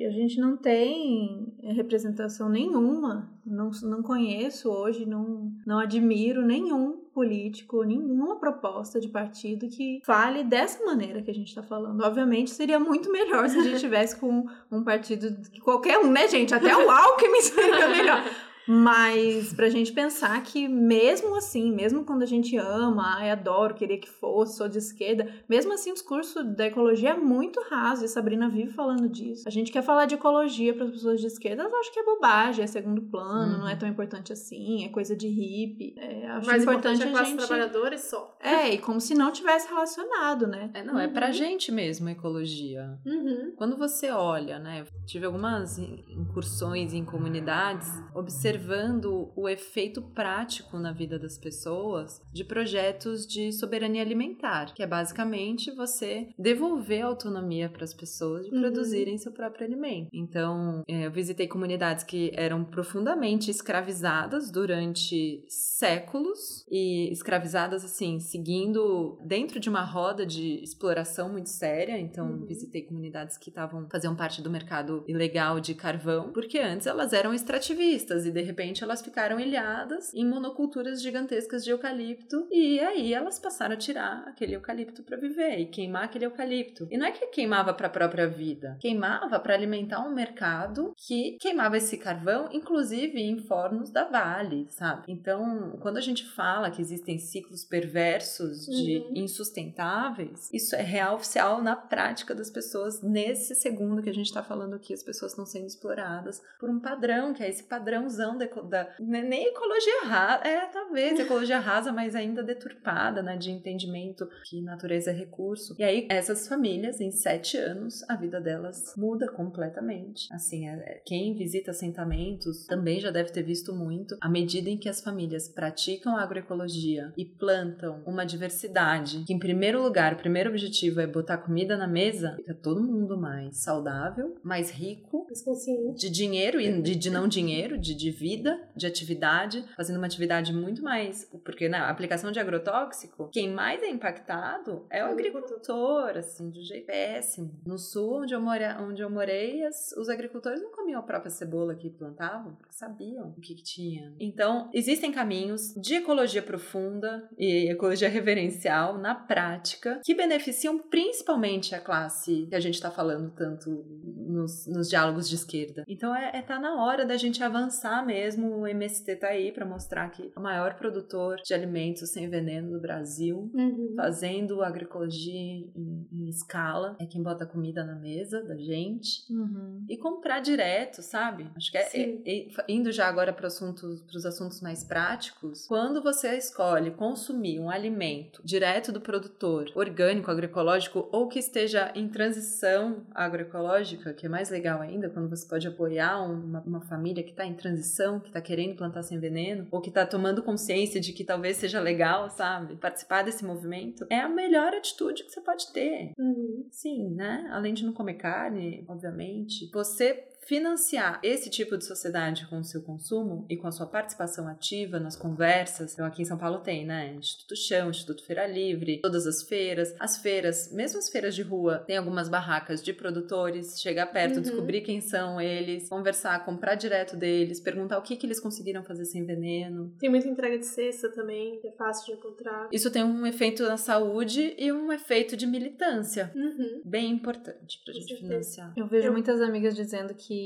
a gente não tem representação nenhuma. Não, não conheço hoje, não, não admiro nenhum político, nenhuma proposta de partido que fale dessa maneira que a gente está falando. Obviamente seria muito melhor se a gente tivesse com um partido, qualquer um, né, gente? Até o Alckmin seria melhor. Mas pra gente pensar que mesmo assim, mesmo quando a gente ama, ai, adoro, queria que fosse, sou de esquerda, mesmo assim o discurso da ecologia é muito raso, e Sabrina vive falando disso. A gente quer falar de ecologia para as pessoas de esquerda, eu acho que é bobagem, é segundo plano, uhum. não é uhum. tão importante assim, é coisa de hippie. É, acho Mais importante, importante é a gente... trabalhadores só. É, e como se não tivesse relacionado, né? É, não, uhum. é pra uhum. gente mesmo a ecologia. Uhum. Quando você olha, né, tive algumas incursões em comunidades, observando observando o efeito prático na vida das pessoas de projetos de soberania alimentar, que é basicamente você devolver autonomia para as pessoas de uhum. produzirem seu próprio alimento. Então, é, eu visitei comunidades que eram profundamente escravizadas durante séculos e escravizadas assim, seguindo dentro de uma roda de exploração muito séria. Então, uhum. visitei comunidades que estavam faziam parte do mercado ilegal de carvão, porque antes elas eram extrativistas e de repente elas ficaram ilhadas em monoculturas gigantescas de eucalipto e aí elas passaram a tirar aquele eucalipto para viver e queimar aquele eucalipto. E não é que queimava para a própria vida, queimava para alimentar um mercado que queimava esse carvão, inclusive em fornos da Vale, sabe? Então, quando a gente fala que existem ciclos perversos de uhum. insustentáveis, isso é real oficial na prática das pessoas nesse segundo que a gente está falando aqui, as pessoas estão sendo exploradas por um padrão, que é esse padrãozão da, da nem ecologia rasa, é talvez ecologia rasa, mas ainda deturpada, né, de entendimento que natureza é recurso. E aí essas famílias, em sete anos, a vida delas muda completamente. Assim, é, é, quem visita assentamentos também já deve ter visto muito à medida em que as famílias praticam agroecologia e plantam uma diversidade, que em primeiro lugar, o primeiro objetivo é botar comida na mesa, fica todo mundo mais saudável, mais rico, mais consciente. de dinheiro e de, de não dinheiro, de, de vida, de atividade, fazendo uma atividade muito mais. Porque na aplicação de agrotóxico, quem mais é impactado é o agricultor, assim, de jeito péssimo. No sul, onde eu, mora, onde eu morei, as, os agricultores não comiam a própria cebola que plantavam, porque sabiam o que, que tinha. Então, existem caminhos de ecologia profunda e ecologia reverencial na prática que beneficiam principalmente a classe que a gente está falando tanto nos, nos diálogos de esquerda. Então, é, é tá na hora da gente avançar mesmo o MST tá aí para mostrar que é o maior produtor de alimentos sem veneno do Brasil, uhum. fazendo agroecologia em, em, escala, é quem bota comida na mesa da gente. Uhum. E comprar direto, sabe? Acho que é, é, é indo já agora para assuntos, os assuntos mais práticos, quando você escolhe consumir um alimento direto do produtor, orgânico, agroecológico ou que esteja em transição agroecológica, que é mais legal ainda, quando você pode apoiar uma, uma família que está em transição que tá querendo plantar sem veneno, ou que tá tomando consciência de que talvez seja legal, sabe? Participar desse movimento, é a melhor atitude que você pode ter. Uhum. Sim, né? Além de não comer carne, obviamente. Você financiar esse tipo de sociedade com o seu consumo e com a sua participação ativa nas conversas. Então, aqui em São Paulo tem, né? Instituto Chão, Instituto Feira Livre, todas as feiras. As feiras, mesmo as feiras de rua, tem algumas barracas de produtores. Chegar perto, uhum. descobrir quem são eles, conversar, comprar direto deles, perguntar o que, que eles conseguiram fazer sem veneno. Tem muita entrega de cesta também, é fácil de encontrar. Isso tem um efeito na saúde e um efeito de militância. Uhum. Bem importante pra gente financiar. Eu vejo Eu... muitas amigas dizendo que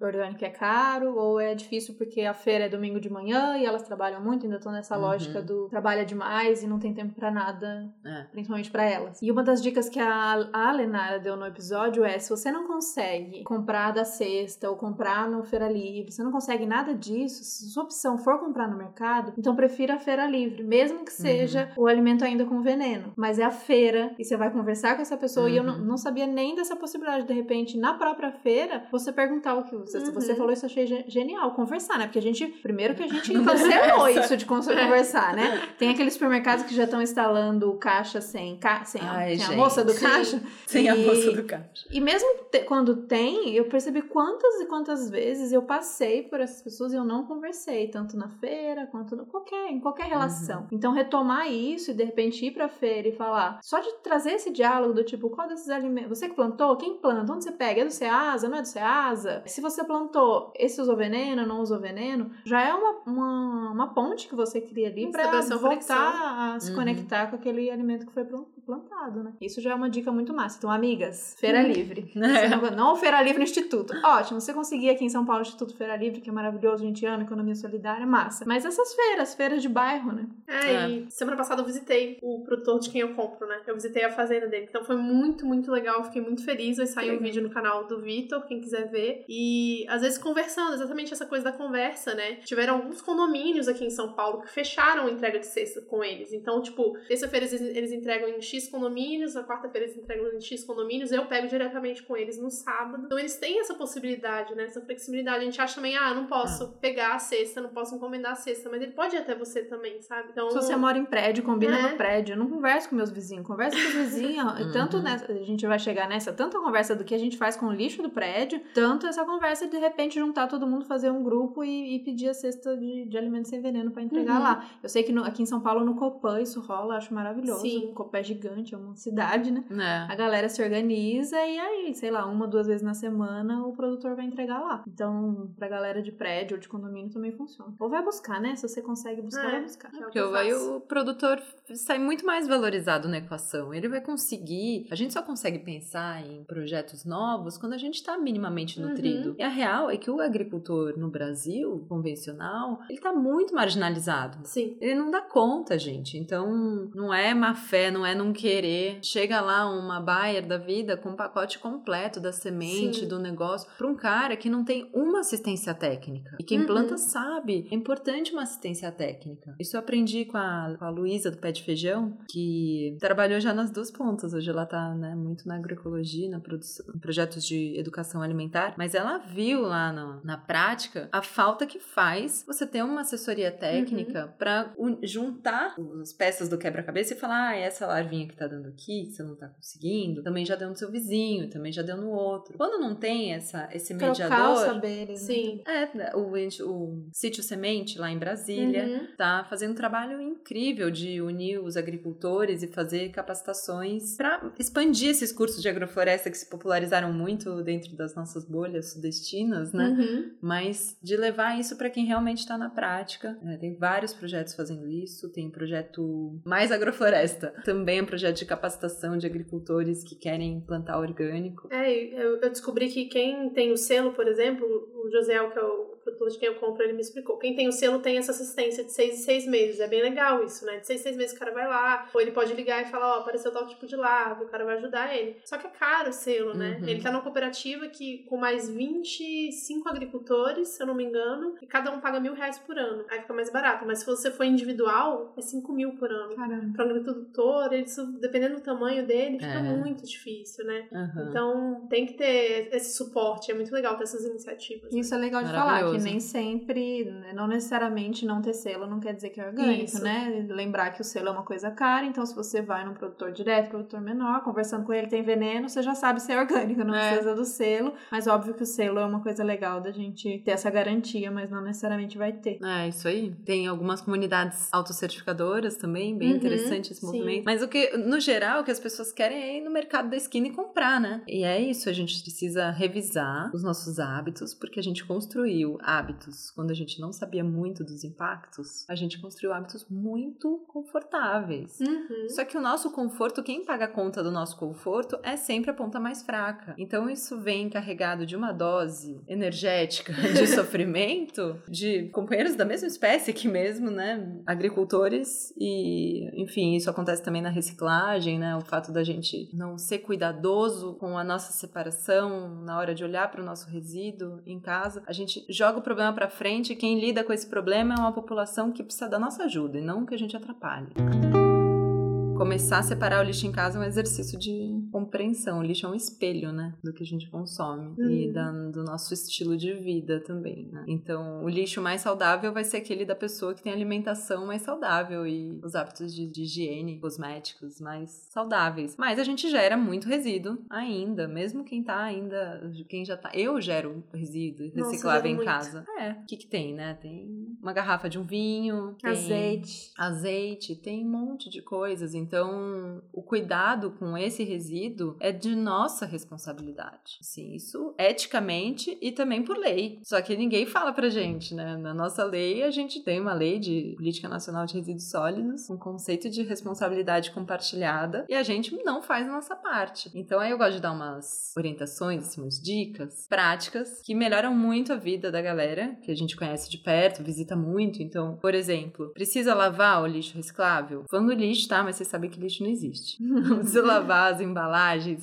orgânico é caro ou é difícil porque a feira é domingo de manhã e elas trabalham muito, ainda estão nessa uhum. lógica do trabalha demais e não tem tempo para nada, é. principalmente para elas. E uma das dicas que a, a Lenara deu no episódio é: se você não consegue comprar da cesta ou comprar no Feira Livre, você não consegue nada disso, se sua opção for comprar no mercado, então prefira a Feira Livre, mesmo que seja uhum. o alimento ainda com veneno. Mas é a feira e você vai conversar com essa pessoa. Uhum. E eu não, uhum. não sabia nem dessa possibilidade. De repente, na própria feira, você perguntar o que você, Uhum. você falou, isso eu achei ge- genial. Conversar, né? Porque a gente, primeiro que a gente cancelou isso de con- conversar, né? Tem aqueles supermercados que já estão instalando caixa sem, ca, sem, a- Ai, sem a moça do Sim. caixa. Sem a E- moça do caixa. E mesmo te- quando tem, eu percebi quantas e quantas vezes eu passei por essas pessoas e eu não conversei, tanto na feira quanto no qualquer, em qualquer relação. Então retomar isso e de repente ir pra feira e falar, só de trazer esse diálogo do tipo, qual desses alimentos, você que plantou? Quem planta? Onde você pega? É do Ceasa? Não é do Ceasa? Se você plantou, esse usou veneno, não usou veneno, já é uma, uma, uma ponte que você cria ali conexão. voltar a se Uhum. conectar com aquele alimento que foi plan- plantado, né? Isso já é uma dica muito massa. Então, amigas, feira livre. Você não, não o Feira Livre no Instituto. Ótimo, você conseguir aqui em São Paulo o Instituto Feira Livre, que é maravilhoso, 20 anos, economia solidária, massa. Mas essas feiras, feiras de bairro, né? É, e semana passada eu visitei o produtor de quem eu compro, né? Eu visitei a fazenda dele. Então foi muito, muito legal. Eu Fiquei muito feliz. Vai sair um vídeo no canal do Vitor, quem quiser ver. E às vezes conversando, exatamente essa coisa da conversa, né? Tiveram alguns condomínios aqui em São Paulo que fecharam a entrega de cesta com eles. Então, tipo, terça-feira eles, eles entregam em X condomínios, na quarta-feira eles entregam em X condomínios, eu pego diretamente com eles no sábado. Então eles têm essa possibilidade, né? Essa flexibilidade. A gente acha também, ah, não posso pegar a cesta, não posso encomendar a cesta, mas ele pode ir até você também, sabe? Então, Se você mora em prédio, combina É. no prédio. Eu não converso com meus vizinhos, converso com os vizinhos. E tanto Uhum. nessa, a gente vai chegar nessa, tanto a conversa do que a gente faz com o lixo do prédio, tanto essa conversa de de repente juntar todo mundo, fazer um grupo e, e pedir a cesta de, de alimentos sem veneno pra entregar Uhum. lá. Eu sei que no- aqui em São Paulo, no Copan, isso rola, acho maravilhoso. Sim. O Copan é gigante, é uma cidade, né? É. A galera se organiza e aí, sei lá, uma, duas vezes na semana o produtor vai entregar lá. Então, pra galera de prédio ou de condomínio também funciona. Ou vai buscar, né? Se você consegue buscar, É. vai buscar. que é o que Porque faço. o produtor sai muito mais valorizado na equação. Ele vai conseguir. A gente só consegue pensar em projetos novos quando a gente está minimamente Uhum. nutrido. E a real é que o agricultor no Brasil, convencional, ele está muito marginalizado. Sim. Ele não dá conta, gente. Então, não é má fé, não é não querer. Chega lá uma Bayer da vida com um pacote completo da semente, Sim. do negócio, para um cara que não tem uma assistência técnica. E quem Uhum. planta sabe. É importante uma assistência técnica. Isso eu aprendi com a, com a Luísa do Pé de Feijão, que trabalhou já nas duas pontas. Hoje ela tá né, muito na agroecologia, na produção, em projetos de educação alimentar. Mas ela viu lá na, na prática a falta que faz você ter uma assessoria técnica para juntar as peças do quebra-cabeça e falar: ah, essa larvinha que tá dando aqui, que você não tá conseguindo, também já deu no seu vizinho, também já deu no outro. Quando não tem essa, esse Trocar os mediador. saberes. né? Sim. É, o, o Sítio Semente, lá em Brasília, Uhum. tá fazendo um trabalho incrível de unir os agricultores e fazer capacitações para expandir esses cursos de agrofloresta que se popularizaram muito dentro das nossas bolhas sudestinas, né? Uhum. Mas de levar isso para quem realmente está na prática. É, tem vários projetos fazendo isso. Tem projeto Mais Agrofloresta. Também é um projeto de capacitação de agricultores que querem plantar orgânico. É, eu, eu descobri que quem tem o selo, por exemplo, o Josiel, que é o produtor de quem eu compro, ele me explicou. Quem tem o selo tem essa assistência de seis em seis meses. É bem legal isso, né? De seis em seis meses o cara vai lá, ou ele pode ligar e falar, ó, apareceu tal tipo de larva, o cara vai ajudar ele. Só que é caro o selo, né? Uhum. Ele tá numa cooperativa que com mais 25 agricultores, se eu não me engano, e cada um paga mil reais por ano. Aí fica mais barato. Mas se você for individual, é 5 mil por ano. Caramba. Para um agricultor, ele, isso, dependendo do tamanho dele, fica É. muito difícil, né? Aham. Então tem que ter esse suporte, é muito legal ter essas iniciativas. Isso é legal de falar, que nem sempre, né, não necessariamente não ter selo não quer dizer que é orgânico, Isso. né? Lembrar que o selo é uma coisa cara, então se você vai num produtor direto, produtor menor, conversando com ele tem veneno, você já sabe se é orgânico, não É. precisa do selo. Mas óbvio que o selo é uma coisa legal da gente ter essa garantia, mas não necessariamente vai ter. É, isso aí. Tem algumas comunidades autocertificadoras também, bem Uhum, interessante esse sim. movimento. Mas o que, no geral, o que as pessoas querem é ir no mercado da esquina e comprar, né? E é isso, a gente precisa revisar os nossos hábitos, porque a gente construiu hábitos quando a gente não sabia muito dos impactos, a gente construiu hábitos muito confortáveis. Uhum. Só que o nosso conforto, quem paga a conta do nosso conforto é sempre a ponta mais fraca. Então isso vem carregado de uma dose energética de sofrimento de companheiros da mesma espécie aqui mesmo, né? Agricultores e, enfim, isso acontece também na reciclagem, né? O fato da gente não ser cuidadoso com a nossa separação na hora de olhar para o nosso resíduo em casa, a gente joga o problema para frente e quem lida com esse problema é uma população que precisa da nossa ajuda e não que a gente atrapalhe. Começar a separar o lixo em casa é um exercício de compreensão. O lixo é um espelho, né? Do que a gente consome Uhum. e da, do nosso estilo de vida também, né? Então, o lixo mais saudável vai ser aquele da pessoa que tem alimentação mais saudável e os hábitos de, de higiene, cosméticos mais saudáveis. Mas a gente gera muito resíduo ainda, mesmo quem tá ainda, quem já tá. Eu gero resíduo reciclável em muito. casa. É, o que que tem, né? Tem uma garrafa de um vinho, Azeite. azeite, tem um monte de coisas. Então, o cuidado com esse resíduo é de nossa responsabilidade. Sim, isso eticamente e também por lei. Só que ninguém fala pra gente, né? Na nossa lei, a gente tem uma lei de política nacional de resíduos sólidos, um conceito de responsabilidade compartilhada, e a gente não faz a nossa parte. Então, aí eu gosto de dar umas orientações, assim, umas dicas práticas que melhoram muito a vida da galera que a gente conhece de perto, visita muito. Então, por exemplo, precisa lavar o lixo reciclável? Falando lixo, tá? Mas você sabe que lixo não existe. Não precisa lavar as embalagens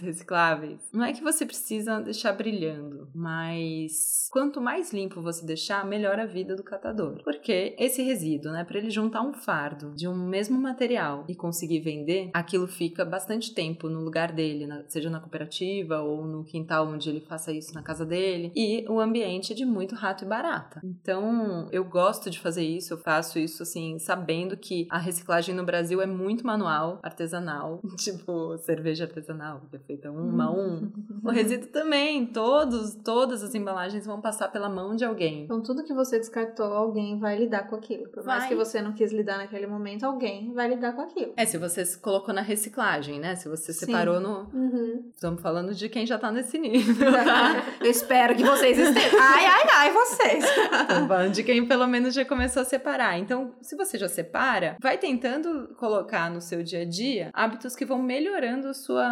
recicláveis. Não é que você precisa deixar brilhando, mas quanto mais limpo você deixar, melhor a vida do catador. Porque esse resíduo, né, para ele juntar um fardo de um mesmo material e conseguir vender, aquilo fica bastante tempo no lugar dele, seja na cooperativa ou no quintal onde ele faça isso na casa dele, e o ambiente é de muito rato e barata. Então, eu gosto de fazer isso, eu faço isso assim, sabendo que a reciclagem no Brasil é muito manual, artesanal, tipo cerveja artesanal, que é feita uma a um. O resíduo também, todos, todas as embalagens vão passar pela mão de alguém. Então, tudo que você descartou, alguém vai lidar com aquilo. Por mais Vai. que você não quis lidar naquele momento, alguém vai lidar com aquilo. É, se você se colocou na reciclagem, né? Se você Sim. separou no. Uhum. Estamos falando de quem já tá nesse nível. Eu espero que vocês estejam. Ai, ai, ai, vocês. Estamos falando de quem pelo menos já começou a separar. Então, se você já separa, vai tentando colocar no seu dia a dia hábitos que vão melhorando a sua,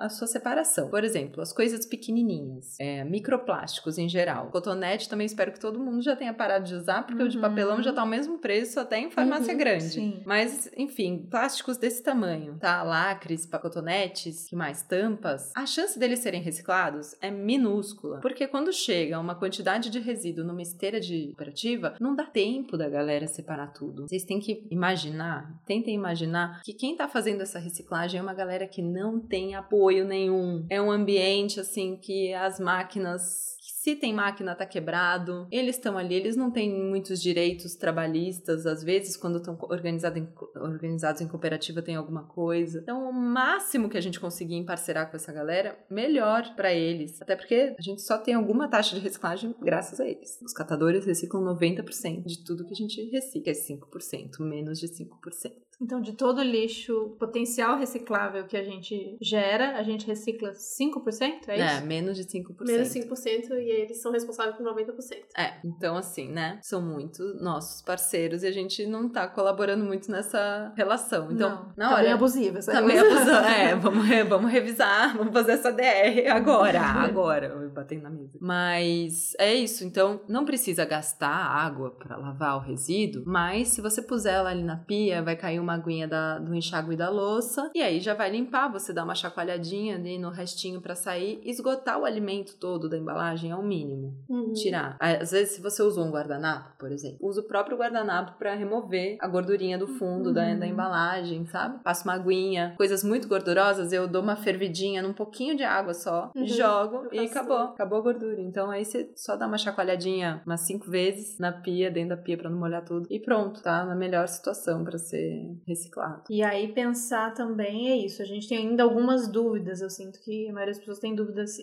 a sua separação. Por exemplo, as coisas pequenininhas, é, microplásticos em geral. Cotonete também espero que todo mundo já tenha parado de usar, porque o de Uhum. papelão já tá o mesmo preço até em farmácia Uhum, grande. sim. Mas, enfim, plásticos desse tamanho, tá? Lacres, pacotonetes, que mais? Tampas. A chance deles serem reciclados é minúscula. Porque quando chega uma quantidade de resíduo numa esteira de cooperativa, não dá tempo da galera separar tudo. Vocês têm que imaginar, tentem imaginar que quem tá fazendo essa reciclagem é uma galera que não tem apoio nenhum. É um ambiente, assim, que as máquinas se tem máquina tá quebrado, eles estão ali, eles não têm muitos direitos trabalhistas, às vezes quando estão organizado organizados em cooperativa tem alguma coisa. Então, o máximo que a gente conseguir emparcerar com essa galera, melhor pra eles. Até porque a gente só tem alguma taxa de reciclagem graças a eles. Os catadores reciclam 90% de tudo que a gente recicla, é 5%, menos de 5%. Então, de todo o lixo potencial reciclável que a gente gera, a gente recicla 5%? É É, isso? menos de 5%. Menos 5% e eles são responsáveis por 90%. É, então assim, né? São muito nossos parceiros e a gente não tá colaborando muito nessa relação. Então, não, na tá hora. bem abusiva essa Tá meio coisa. abusando. É, vamos, vamos revisar, vamos fazer essa DR agora, agora, eu batendo na mesa. Mas é isso, então não precisa gastar água pra lavar o resíduo, mas se você puser ela ali na pia, vai cair uma aguinha da, do enxágue da louça, e aí já vai limpar, você dá uma chacoalhadinha ali no restinho pra sair, esgotar o alimento todo da embalagem é o mínimo Uhum. tirar. Às vezes, se você usou um guardanapo, por exemplo, usa o próprio guardanapo pra remover a gordurinha do fundo da, Uhum. da embalagem, sabe? Passa uma aguinha. Coisas muito gordurosas, eu dou uma fervidinha num pouquinho de água só, Uhum. jogo e acabou. Acabou a gordura. Então aí você só dá uma chacoalhadinha umas cinco vezes na pia, dentro da pia pra não molhar tudo. E pronto, tá? Na melhor situação pra ser reciclado. E aí pensar também é isso. A gente tem ainda algumas dúvidas. Eu sinto que a maioria das pessoas tem dúvidas.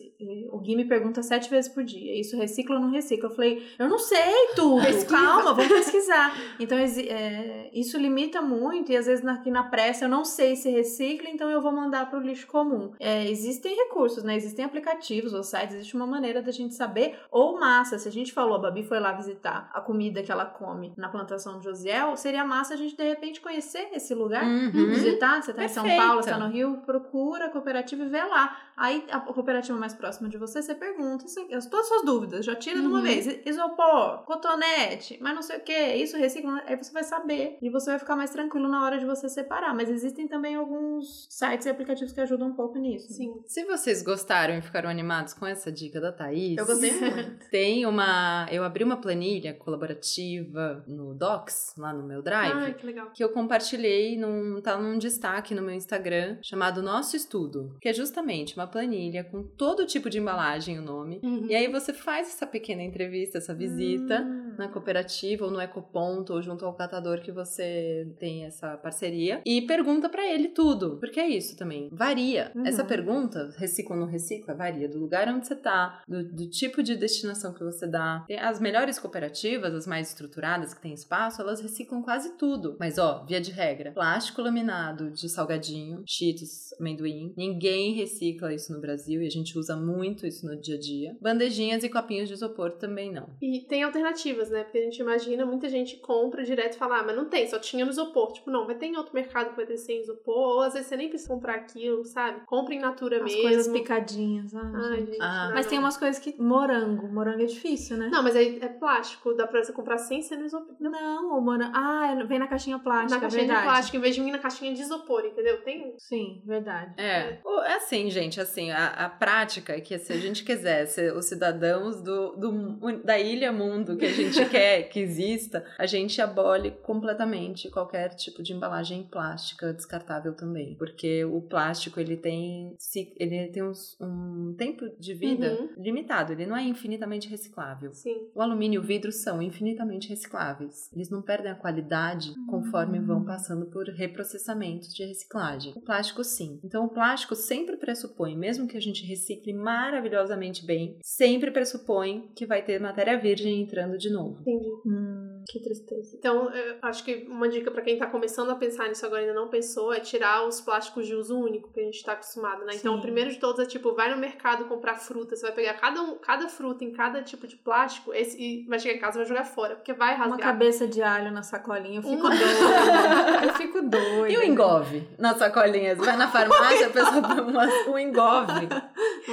O Gui me pergunta sete vezes por dia. Isso recicla ou não recicla? Eu falei, eu não sei tudo. Calma, vamos pesquisar. Então é, isso limita muito. E às vezes aqui na pressa eu não sei se recicla, então eu vou mandar para o lixo comum. É, existem recursos, né? Existem aplicativos ou sites. Existe uma maneira da gente saber. Ou massa. Se a gente falou, a Babi foi lá visitar a comida que ela come na plantação de Josiel, seria massa a gente de repente conhecer esse lugar Uhum. visitar, você tá em São. Paulo, você tá no Rio, procura a cooperativa e vê lá. Aí a cooperativa mais próxima de você, você pergunta aqui, todas as suas dúvidas, já tira de uma Uhum. vez. Isopor, cotonete, mas não sei o que, isso recicla, aí você vai saber e você vai ficar mais tranquilo na hora de você separar. Mas existem também alguns sites e aplicativos que ajudam um pouco nisso. Sim. Se vocês gostaram e ficaram animados com essa dica da Thaís, Eu gostei muito. Tem uma. Eu abri uma planilha colaborativa no Docs, lá no meu Drive. Ai, que legal. Que eu compartilhei, num, tá num destaque no meu Instagram, chamado Nosso Estudo, que é justamente uma planilha com todo tipo de embalagem, o nome. Uhum. E aí você faz essa pequena entrevista, essa visita Hum. na cooperativa ou no ecoponto ou junto ao catador que você tem essa parceria e pergunta pra ele tudo, porque é isso também, varia. Uhum. Essa pergunta, recicla ou não recicla, varia do lugar onde você tá, do, do tipo de destinação que você dá. As melhores cooperativas, as mais estruturadas que têm espaço, elas reciclam quase tudo. Mas ó, via de regra, plástico laminado de salgadinho, cheetos, amendoim, ninguém recicla isso no Brasil e a gente usa muito isso no dia a dia. Bandejinhas e copinhos de isopor também não. E tem alternativas, né? Porque a gente imagina, muita gente compra direto e fala, ah, mas não tem, só tinha no isopor. Tipo, não, vai ter em outro mercado que vai ter sem isopor, ou às vezes você nem precisa comprar aquilo, sabe? Compra em natura As mesmo. coisas picadinhas. Ai, Ai, gente. gente. Ah. não, Mas não. tem umas coisas que. Morango. Morango é difícil, né? Não, mas aí é plástico, dá pra você comprar sem ser no isopor. Não, o morango. Ah, é- vem na caixinha plástica. Na caixinha verdade. de plástico, em vez de vir na caixinha de isopor, entendeu? Tem. Sim, verdade. É, é assim, gente, assim, a, a prática é que se a gente quiser ser os cidadãos do, do- da ilha mundo que a gente quer que exista, a gente abole completamente qualquer tipo de embalagem plástica descartável também. Porque o plástico, ele tem, ele tem uns- um tempo de vida Uhum. limitado, ele não é infinitamente reciclável. Sim. O alumínio e o vidro são infinitamente recicláveis. Eles não perdem a qualidade conforme vão passando por reprocessamentos de reciclagem. O plástico, sim. Então, o plástico sempre pressupõe, mesmo que a gente recicle maravilhosamente bem, sempre pressupõe que vai ter matéria virgem entrando de novo. Entendi. Hum. Que tristeza. Então, eu acho que uma dica pra quem tá começando a pensar nisso agora e ainda não pensou é tirar os plásticos de uso único que a gente tá acostumado, né? Então, Sim. o primeiro de todos é tipo, vai no mercado comprar fruta, você vai pegar cada, um, cada fruta em cada tipo de plástico esse, e vai chegar em casa e vai jogar fora, porque vai rasgar. Uma cabeça de alho na sacolinha. Eu fico Uma- doida. Eu fico doida. E o engove na sacolinha? Você vai na farmácia, a pessoa põe uma- um engove.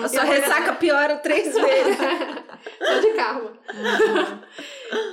A sua ressaca piora três vezes. Só de karma.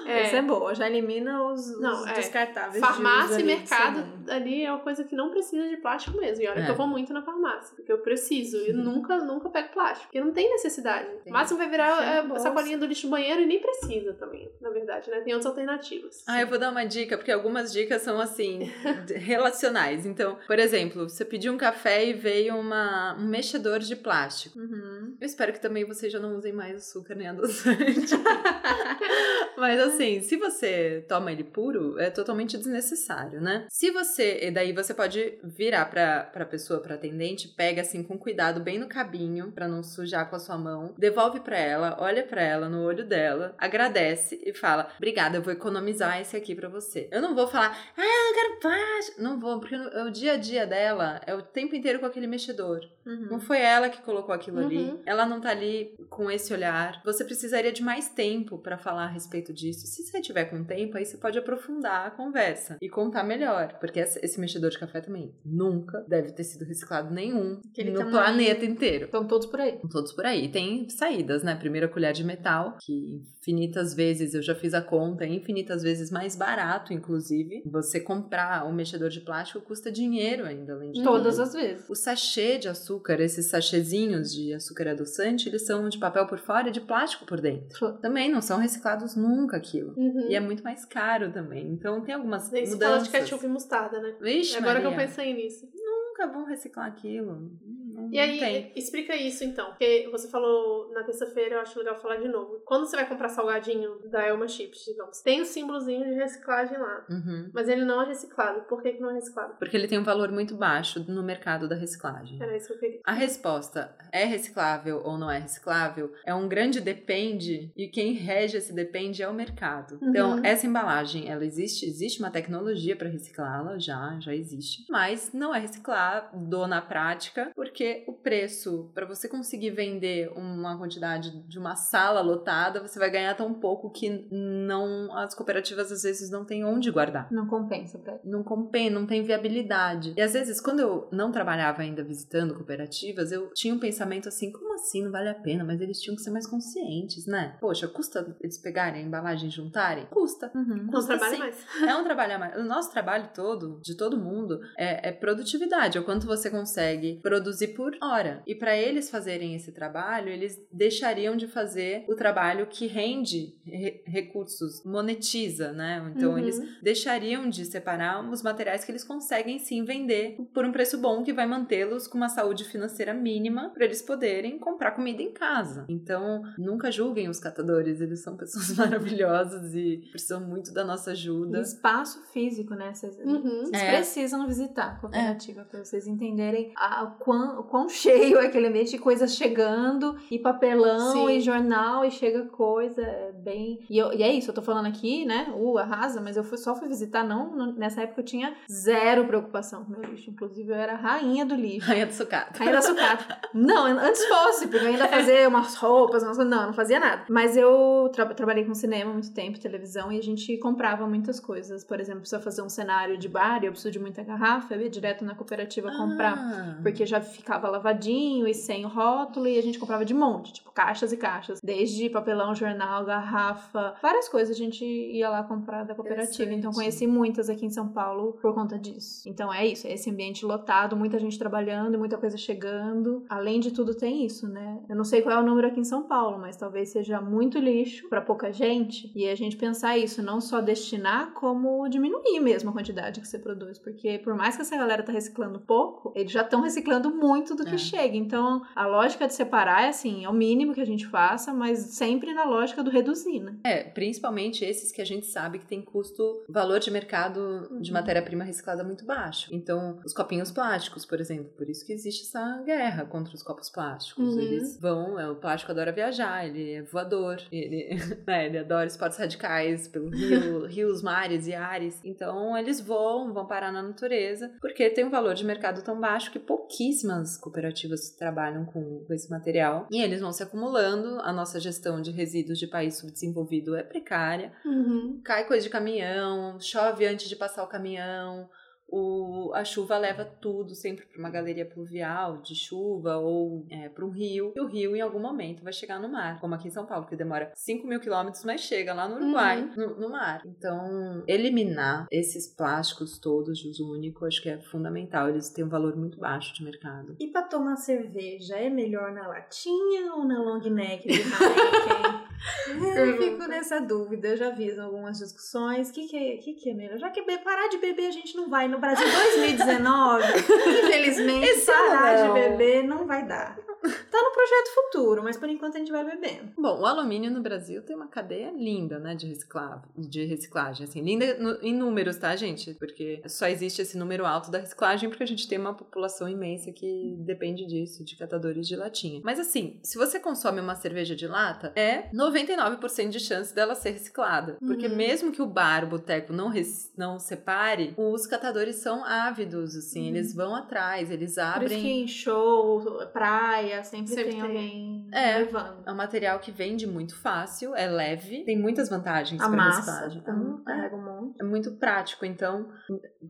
É. Essa é boa, já elimina os, os Não, é. descartáveis. de Farmácia e mercado ali é uma coisa que não precisa de plástico mesmo. E olha É. que eu vou muito na farmácia, porque eu preciso. E nunca, nunca pego plástico. Porque não tem necessidade. O máximo vai virar é, a bolsa. sacolinha do lixo do banheiro e nem precisa também, na verdade, né? Tem outras alternativas. Ah, eu vou dar uma dica, porque algumas dicas são assim, relacionais. Então, por exemplo, você pediu um café e veio uma, um mexedor de plástico. Uhum. Eu espero que também vocês já não usem mais açúcar nem adoçante. Mas assim, se você toma ele puro, é totalmente desnecessário, né? Se você. E daí você pode virar pra, pra pessoa, pra atendente, pega assim com cuidado, bem no cabinho, pra não sujar com a sua mão, devolve pra ela, olha pra ela no olho dela, agradece e fala: Obrigada, eu vou economizar esse aqui pra você. Eu não vou falar, ah, eu não quero plástico. Não vou, porque o dia a dia dela é o tempo inteiro com aquele mexedor. Uhum. Não foi ela que colocou aquilo ali. Uhum. Ela não tá ali com esse olhar. Você precisaria de mais tempo pra falar a respeito disso. Se você tiver com tempo, aí você pode aprofundar a conversa e contar melhor. Porque esse mexedor de café também nunca deve ter sido reciclado nenhum Aquele no tamanho. planeta inteiro. Estão todos por aí. Estão todos por aí. Tem saídas, né? Primeiro a colher de metal, que infinitas vezes, eu já fiz a conta, é infinitas vezes mais barato, inclusive. Você comprar um mexedor de plástico custa dinheiro ainda, além de Todas as vezes. O sachê de açúcar, esses sachezinhos de açúcar adoçante, eles são de papel por fora e de plástico por dentro. Também não são reciclados nunca aquilo. Uhum. E é muito mais caro também. Então tem algumas Daí você fala mudanças. de ketchup e mostarda, né? Vixe, Agora que eu Maria, pensei nisso. nunca vão reciclar aquilo. Não, E aí, tem. explica isso então. Porque você falou na terça-feira, eu acho legal falar de novo. Quando você vai comprar salgadinho da Elma Chips, digamos, tem o símbolozinho de reciclagem lá. Uhum. Mas ele não é reciclado. Por que, que não é reciclado? Porque ele tem um valor muito baixo no mercado da reciclagem. Era isso que eu queria. A resposta é reciclável ou não é reciclável é um grande depende e quem rege esse depende é o mercado. Uhum. Então, essa embalagem, ela existe, existe uma tecnologia para reciclá-la, já, já existe, mas não é reciclado na prática, porque o preço para você conseguir vender uma quantidade de uma sala lotada, você vai ganhar tão pouco que não as cooperativas às vezes não têm onde guardar Não compensa pra não compensa, não tem viabilidade. E às vezes, quando eu não trabalhava ainda visitando cooperativas, eu tinha um pensamento assim, como assim, não vale a pena? Mas eles tinham que ser mais conscientes, né? Poxa, custa eles pegarem a embalagem e juntarem? Custa. Uhum. Não Custa trabalha sim. mais. É um trabalho a mais. O nosso trabalho todo, de todo mundo, é, é produtividade. É o quanto você consegue produzir por hora. E para eles fazerem esse trabalho, eles deixariam de fazer o trabalho que rende re recursos, monetiza, né? Então uhum. eles deixariam de separar os materiais que eles conseguem sim vender por um preço bom que vai mantê-los com uma saúde financeira mínima para eles poderem comprar comida em casa. Então, nunca julguem os catadores, eles são pessoas maravilhosas e precisam muito da nossa ajuda. E espaço físico, né? Vocês, uhum. vocês é. precisam visitar a cooperativa é. para vocês entenderem a, o, quão, o quão cheio é aquele ambiente de coisas chegando e papelão Sim. e jornal e chega coisa, é bem... E, eu, e, é isso, eu tô falando aqui, né? Uh, arrasa, mas eu fui, só fui visitar, não, nessa época eu tinha zero preocupação com meu lixo. Inclusive, eu era rainha do lixo. Rainha do sucata. Rainha da sucata. não, antes fosse, porque eu ainda fazia umas roupas, umas... não, não fazia nada. Mas eu tra trabalhei com cinema muito tempo, televisão, e a gente comprava muitas coisas. Por exemplo, se eu fazer um cenário de bar e eu preciso de muita garrafa, eu ia direto na cooperativa ah. comprar. Porque já ficava lavadinho e sem rótulo, e a gente comprava de monte, tipo caixas e caixas. Desde papelão, jornal, garrafa, várias coisas a gente ia lá comprar da cooperativa. Então conheci muitas aqui em São Paulo por conta disso. Então é isso, é esse ambiente lotado, muita gente trabalhando, muita coisa chegando. Além de tudo, tem isso, né? Eu não sei qual é o número aqui em São Paulo, mas talvez seja muito lixo para pouca gente. E a gente pensar isso, não só destinar, como diminuir mesmo a quantidade que você produz. Porque por mais que essa galera tá reciclando pouco, eles já estão reciclando muito do que é. chega. Então, a lógica de separar é assim, é o mínimo que a gente faça, mas sempre na lógica do reduzir, né? É, principalmente esses que a gente sabe que tem custo, valor de mercado de uhum. matéria-prima reciclada muito baixo. Então, os copinhos plásticos, por exemplo, por isso que existe essa guerra contra os copos plásticos. Uhum. Eles vão, é, o plástico adora viajar, ele é voador, ele, né, ele adora esportes radicais pelo rio, rios, mares e ares. Então, eles voam, vão parar na natureza, porque tem um valor de mercado tão baixo que pouquíssimas cooperativas trabalham com, com esse material. E eles vão se acumulando, a nossa gestão de resíduos de país subdesenvolvido é precária, uhum. cai coisa de caminhão, chove antes de passar o caminhão, o, a chuva leva tudo sempre para uma galeria pluvial de chuva ou é, para um rio. E o rio, em algum momento, vai chegar no mar, como aqui em São Paulo, que demora 5 mil quilômetros, mas chega lá no Uruguai, uhum. no, no, mar. Então, eliminar esses plásticos todos de uso único, acho que é fundamental. Eles têm um valor muito baixo de mercado. E para tomar cerveja, é melhor na latinha ou na long neck de Heineken? Eu fico nessa dúvida, eu já vi algumas discussões. O que, que, é, que, que é melhor? Já que parar de beber a gente não vai. No Brasil 2019, infelizmente, Esse parar não. de beber não vai dar. Tá no projeto futuro, mas por enquanto a gente vai bebendo. Bom, o alumínio no Brasil tem uma cadeia linda, né, de, reciclagem, de reciclagem, assim, linda no, em números, tá, gente? Porque só existe esse número alto da reciclagem porque a gente tem uma população imensa que depende disso, de catadores de latinha. Mas assim, se você consome uma cerveja de lata, é 99% de chance dela ser reciclada. Porque uhum. mesmo que o bar, o boteco não, não separe, os catadores são ávidos, assim, uhum. eles vão atrás, eles abrem... Por isso que em show, praia, sempre, sempre tem, tem, alguém é, levando. É um material que vende muito fácil, é leve, tem muitas vantagens a para reciclagem. Então, é, um monte. é muito prático, então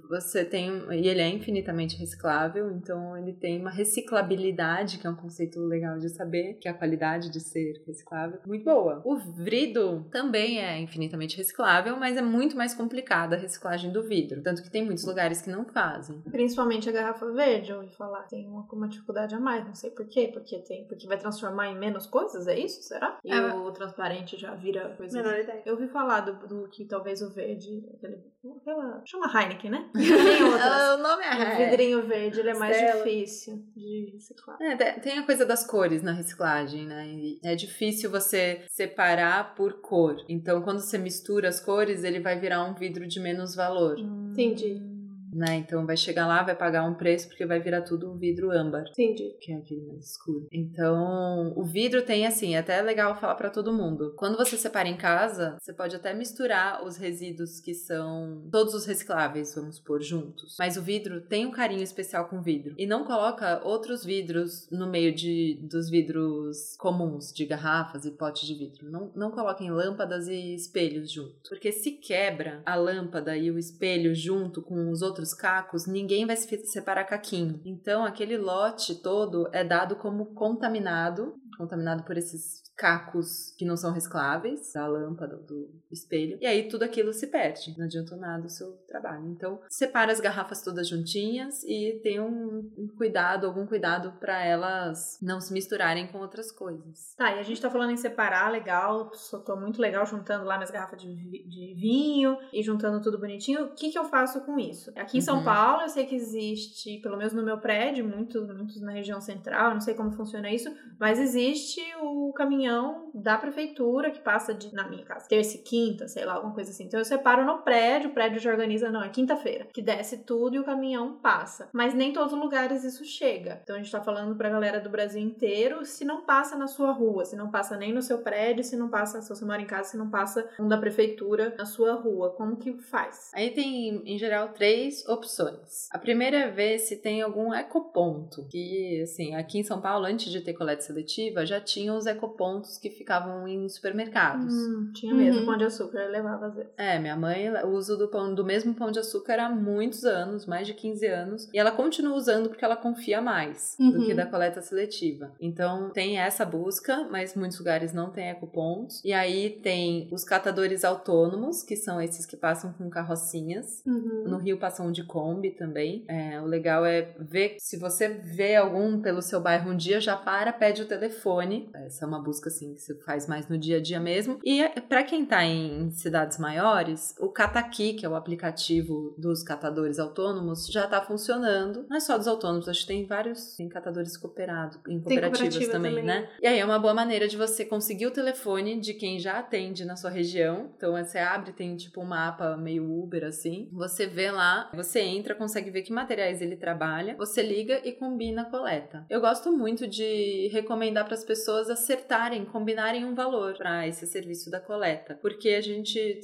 você tem e ele é infinitamente reciclável, então ele tem uma reciclabilidade, que é um conceito legal de saber, que é a qualidade de ser reciclável, muito boa. O vidro também é infinitamente reciclável, mas é muito mais complicada a reciclagem do vidro, tanto que tem muitos lugares que não fazem. Principalmente a garrafa verde, eu ouvi falar, tem uma, uma dificuldade a mais, não sei porquê, porque tem, porque vai transformar em menos coisas, é isso? Será? E é. o transparente já vira coisa. Menor ideia. Eu ouvi falar do, do que talvez o verde, aquele, aquela, chama Heineken, né? outras. o nome é O vidrinho verde, ele é mais difícil de reciclar. É, tem a coisa das cores na reciclagem, né? E é difícil você separar por cor. Então, quando você mistura as cores, ele vai virar um vidro de menos valor. Hum. Entendi né? Então vai chegar lá, vai pagar um preço porque vai virar tudo um vidro âmbar. Entendi. Que é aquele mais escuro. Então, o vidro tem assim, é até legal falar para todo mundo. Quando você separa em casa, você pode até misturar os resíduos que são todos os recicláveis, vamos pôr juntos. Mas o vidro tem um carinho especial com vidro e não coloca outros vidros no meio de dos vidros comuns de garrafas e potes de vidro. Não não coloquem lâmpadas e espelhos junto, porque se quebra a lâmpada e o espelho junto com os outros outros cacos, ninguém vai se separar caquinho. Então, aquele lote todo é dado como contaminado contaminado por esses cacos que não são recicláveis, da lâmpada, do espelho. E aí tudo aquilo se perde. Não adiantou nada o seu trabalho. Então, separa as garrafas todas juntinhas e tem um, um cuidado, algum cuidado para elas não se misturarem com outras coisas. Tá, e a gente tá falando em separar, legal. Tô muito legal juntando lá minhas garrafas de, de vinho e juntando tudo bonitinho. O que que eu faço com isso? Aqui em São Uhum. Paulo, eu sei que existe, pelo menos no meu prédio, muitos, muitos na região central, eu não sei como funciona isso, mas existe o caminhão da prefeitura que passa de, na minha casa, terça e quinta, sei lá, alguma coisa assim. Então eu separo no prédio, o prédio já organiza, não, é quinta-feira, que desce tudo e o caminhão passa. Mas nem todos os lugares isso chega. Então a gente tá falando pra galera do Brasil inteiro, se não passa na sua rua, se não passa nem no seu prédio, se não passa, se você mora em casa, se não passa um da prefeitura na sua rua, como que faz? Aí tem, em geral, três opções. A primeira é ver se tem algum ecoponto. Que, assim, aqui em São Paulo, antes de ter coleta seletiva, já tinha os ecopontos que ficavam em supermercados. Hum, tinha mesmo Uhum. pão de açúcar, eu levava às vezes. É, minha mãe usa do, pão, do mesmo pão de açúcar há muitos anos, mais de 15 anos, e ela continua usando porque ela confia mais do Uhum. que da coleta seletiva. Então tem essa busca, mas muitos lugares não tem ecopontos. E aí tem os catadores autônomos, que são esses que passam com carrocinhas. Uhum. No Rio passam de Kombi também. É, o legal é ver se você vê algum pelo seu bairro um dia, já para, pede o telefone. Essa é uma busca assim que você faz mais no dia a dia mesmo. E para quem tá em cidades maiores, o Cataqui, que é o aplicativo dos catadores autônomos, já tá funcionando. Não é só dos autônomos, acho que tem vários tem catadores cooperados, em cooperativas cooperativa também, também. né? E aí é uma boa maneira de você conseguir o telefone de quem já atende na sua região. Então você abre, tem tipo um mapa meio Uber assim. Você vê lá, você entra, consegue ver que materiais ele trabalha, você liga e combina a coleta. Eu gosto muito de recomendar para as pessoas acertarem, combinarem um valor para esse serviço da coleta, porque a gente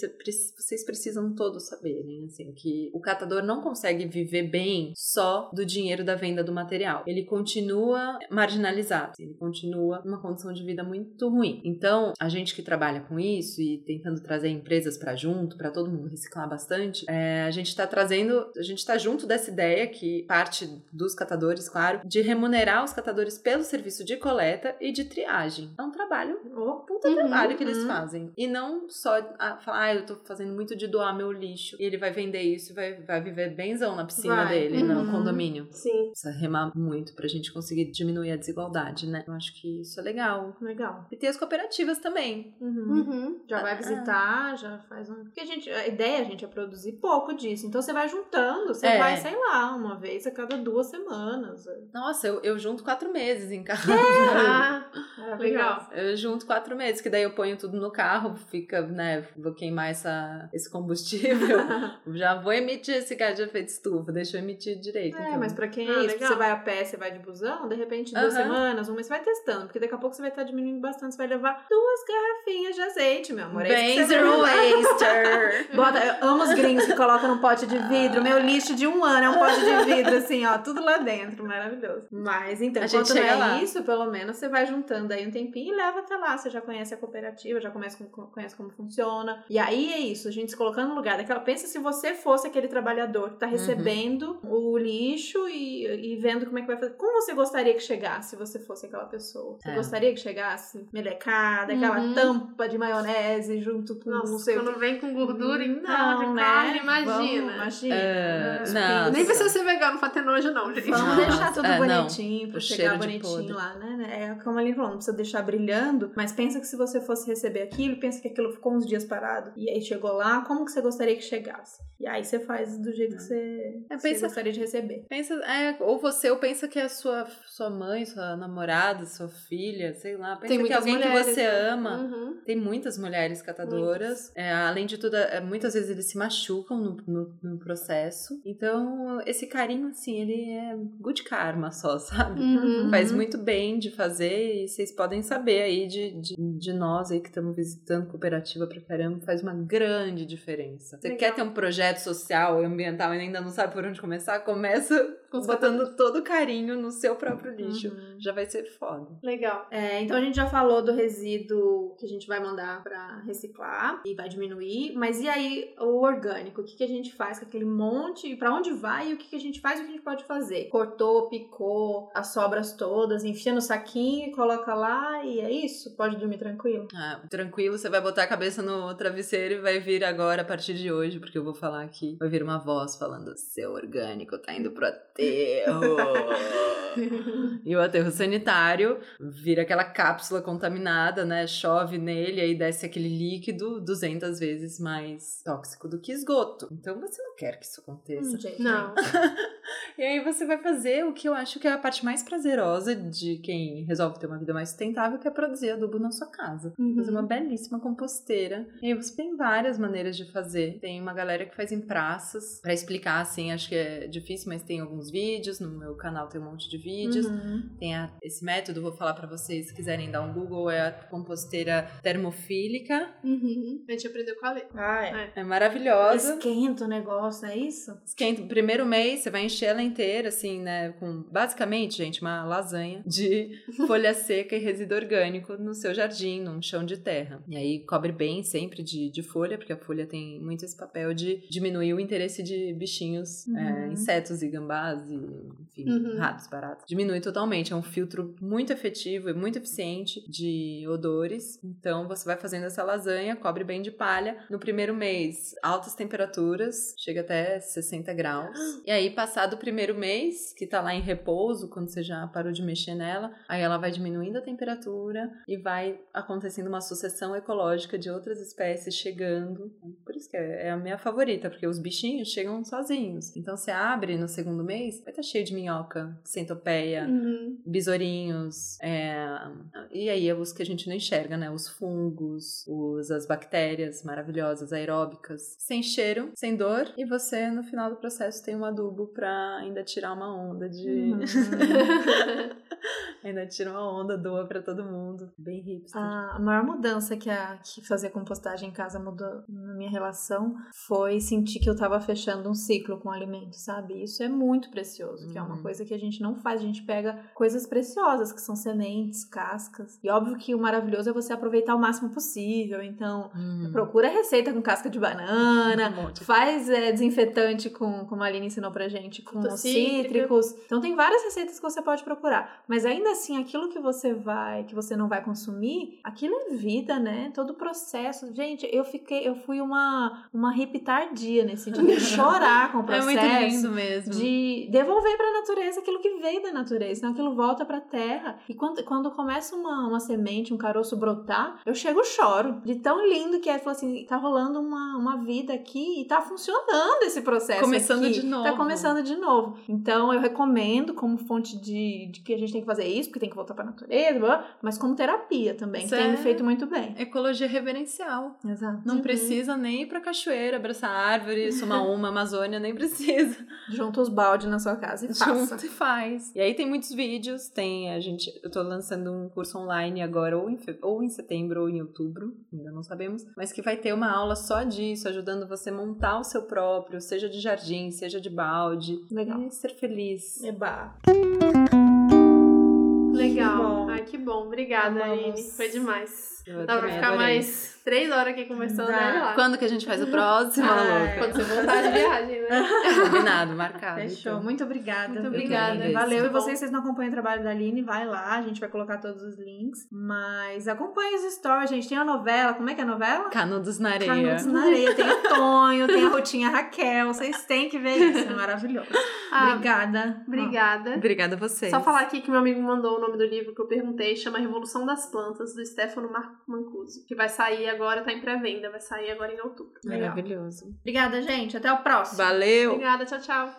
vocês precisam todos saberem assim que o catador não consegue viver bem só do dinheiro da venda do material. Ele continua marginalizado, ele continua numa condição de vida muito ruim. Então, a gente que trabalha com isso e tentando trazer empresas para junto, para todo mundo reciclar bastante, é, a gente está trazendo, a gente está junto dessa ideia que parte dos catadores, claro, de remunerar os catadores pelo serviço de coleta e de triagem. É um trabalho, um puta Uhum, trabalho que eles uhum. fazem. E não só a, falar, ah, eu tô fazendo muito de doar meu lixo e ele vai vender isso e vai, vai viver benzão na piscina Vai. dele, Uhum. no condomínio. Sim. Precisa remar muito pra gente conseguir diminuir a desigualdade, né? Eu acho que isso é legal. Legal. E tem as cooperativas também. Uhum. Uhum. Já vai Ah. visitar, já faz um. Porque a gente, a ideia, gente, é produzir pouco disso. Então você vai juntando, você É. vai, sei lá, uma vez a cada duas semanas. Nossa, eu, eu junto quatro meses em casa. Ah, Maravilhoso. legal. Eu junto quatro meses, que daí eu ponho tudo no carro, fica, né, vou queimar essa, esse combustível. Já vou emitir esse gás de efeito estufa, deixa eu emitir direito. É, então. mas pra quem Ah, é isso, você vai a pé, você vai de busão, de repente duas semanas, um mês, você vai testando, porque daqui a pouco você vai estar diminuindo bastante, você vai levar duas garrafinhas de azeite, meu amor. É Bem zero waster. Bota, eu amo os gringos que colocam num pote de vidro. Meu lixo de um ano é um pote de vidro, assim, ó, tudo lá dentro, maravilhoso. Mas então, A gente enquanto não é lá. isso, pelo menos você vai juntando aí um tempinho leva até lá. Você já conhece a cooperativa, já conhece, como- conhece como funciona. E aí é isso, a gente se colocando no lugar daquela. Pensa se você fosse aquele trabalhador que tá recebendo o lixo e, e vendo como é que vai fazer. Como você gostaria que chegasse se você fosse aquela pessoa? Você É. gostaria que chegasse melecada, aquela Uhum. tampa de maionese junto com não Nossa, sei o quando vem com gordura então, não, de né? carne, Vamos, imagina. imagina. É, não. Nem precisa ser vegano pra ter nojo, não, gente. Vamos deixar tudo é, não. bonitinho, pra O chegar bonitinho lá, né? É como a Aline falou, não precisa deixar brilhando, mas pensa que se você fosse receber aquilo, pensa que aquilo ficou uns dias parado, e aí chegou lá, como que você gostaria que chegasse? E aí você faz do jeito que você, É, você pensa- gostaria de receber. Pensa, é, ou você, ou pensa que é a sua, sua mãe, sua namorada, sua filha, sei lá. Pensa Tem que é alguém mulheres, que você né? ama. Uhum. Tem muitas mulheres catadoras. É, além de tudo, é, muitas vezes eles se machucam no, no, no processo. Então, esse carinho, assim, ele é good karma só, sabe? Uhum. Faz muito bem de fazer e vocês podem saber aí de, de, de nós aí que estamos visitando cooperativa pra caramba, faz uma grande diferença. Você Legal. quer ter um projeto social e ambiental e ainda não sabe por onde começar? Começa botando todo o carinho no seu próprio lixo. Uhum. Já vai ser foda. Legal. É, então a gente já falou do resíduo que a gente vai mandar pra reciclar e vai diminuir, mas e aí o orgânico? O que, que a gente faz com aquele monte? Pra onde vai? E o que, que a gente faz e o que a gente pode fazer? Cortou, picou as sobras todas, enfia no saquinho e coloca lá e é isso? Pode dormir tranquilo? Ah, tranquilo, você vai botar a cabeça no travesseiro e vai vir agora, a partir de hoje, porque eu vou falar aqui, vai vir uma voz falando: seu orgânico tá indo pro aterro. e o aterro sanitário vira aquela cápsula contaminada, né? Chove nele, aí desce aquele líquido 200 vezes mais tóxico do que esgoto. Então você não quer que isso aconteça. Hum, gente, Não. E aí você vai fazer o que eu acho que é a parte mais prazerosa de quem resolve ter uma vida mais sustentável, que é produzir adubo na sua casa. Uhum. Fazer uma belíssima composteira. E aí você tem várias maneiras de fazer. Tem uma galera que faz em praças. Pra explicar, assim, acho que é difícil, mas tem alguns vídeos. No meu canal tem um monte de vídeos. Uhum. Tem a- esse método, vou falar pra vocês, se quiserem dar um Google, é a composteira termofílica. Uhum. A gente aprendeu com a Lê. Ah, é. É maravilhosa. Esquenta o negócio, é isso? Esquenta. Primeiro mês, você vai encher ela inteira, assim, né? Com basicamente, gente, uma lasanha de folha seca e resíduo orgânico no seu jardim, num chão de terra. E aí cobre bem sempre de, de folha, porque a folha tem muito esse papel de diminuir o interesse de bichinhos, Uhum. é, insetos e gambás e, enfim, Uhum. ratos, baratos. Diminui totalmente. É um filtro muito efetivo e muito eficiente de odores. Então você vai fazendo essa lasanha, cobre bem de palha. No primeiro mês, altas temperaturas, chega até 60 graus. E aí, passado o primeiro mês, que tá lá em repouso, quando você já parou de mexer nela, aí ela vai diminuindo a temperatura e vai acontecendo uma sucessão ecológica de outras espécies chegando. Por isso que é é a minha favorita, porque os bichinhos chegam sozinhos. Então você abre no segundo mês, vai estar cheio de minhoca, centopeia, Uhum. besourinhos, é, e aí é os que a gente não enxerga, né? Os fungos, os, as bactérias maravilhosas, aeróbicas, sem cheiro, sem dor, e você no final do processo tem um adubo pra ainda tirar uma onda de. Uhum. ainda tira uma onda, doa pra todo mundo. Bem hipster. A maior mudança que, a, que fazer compostagem em casa mudou na minha relação foi sentir que eu tava fechando um ciclo com o alimento, sabe? Isso é muito precioso, que é uma Uhum. coisa que a gente não faz. A gente pega coisas preciosas, que são sementes, cascas. E óbvio que o maravilhoso é você aproveitar o máximo possível. Então, Hum. procura receita com casca de banana, Um. Faz é, desinfetante com, como a Aline ensinou pra gente, com os cítricos. Então tem várias receitas que você pode procurar. Mas ainda assim, aquilo que você vai, que você não vai consumir, aquilo é vida, né? Todo o processo. Gente, eu fiquei, eu fui uma, uma hippie tardia nesse dia. de chorar com o É processo. muito lindo mesmo. De devolver pra natureza aquilo que veio da natureza. Então aquilo volta pra terra. E quando, quando começa uma, uma semente, um caroço brotar, eu chego e choro. De tão lindo que é. Falou assim: tá rolando uma, uma vida aqui e tá funcionando esse processo. Começando aqui. de novo. Tá começando de novo. Então eu recomendo como fonte de, de que a gente tem que fazer isso, porque tem que voltar pra natureza, blá, blá, mas como terapia também, que tem me feito muito bem. Ecologia reverencial. Exato. Não Uhum. precisa nem ir pra cachoeira, abraçar árvore, sumar uma, Amazônia, nem precisa. Junta os baldes na sua casa e. Junta e faz. E aí tem muitos vídeos, tem a gente, eu tô lançando um curso online agora, ou em, ou em setembro ou em outubro, ainda não sabemos, mas que vai ter uma aula só disso, ajudando você a montar o seu próprio, seja de jardim, seja de balde. Legal. E ser feliz. Eba. Legal. bom. Ai, que bom. Obrigada, Amamos. Aline. Foi demais. Eu Dá pra ficar adorei. mais três horas aqui conversando, Dá. né? Lá. Quando que a gente faz o próximo, Ai. louca? Quando você voltar de viagem, né? Combinado, marcado. Fechou. então. Muito obrigada. Muito obrigada. Valeu. E vocês, vocês não acompanham o trabalho da Aline, vai lá. A gente vai colocar todos os links. Mas acompanhe os stories, gente. Tem a novela. Como é que é a novela? Canudos na areia. Canudos na areia. Tem o Tonho, tem a Rotinha Raquel. Vocês têm que ver isso. É maravilhoso. Ah, Obrigada. Obrigada. Obrigada a vocês. Só falar aqui que meu amigo mandou o nome do livro que eu perguntei, chama Revolução das Plantas, do Stefano Mancuso, que vai sair agora, tá em pré-venda, vai sair agora em outubro. Legal. Maravilhoso. Obrigada, gente. Até o próximo. Valeu! Obrigada, tchau, tchau.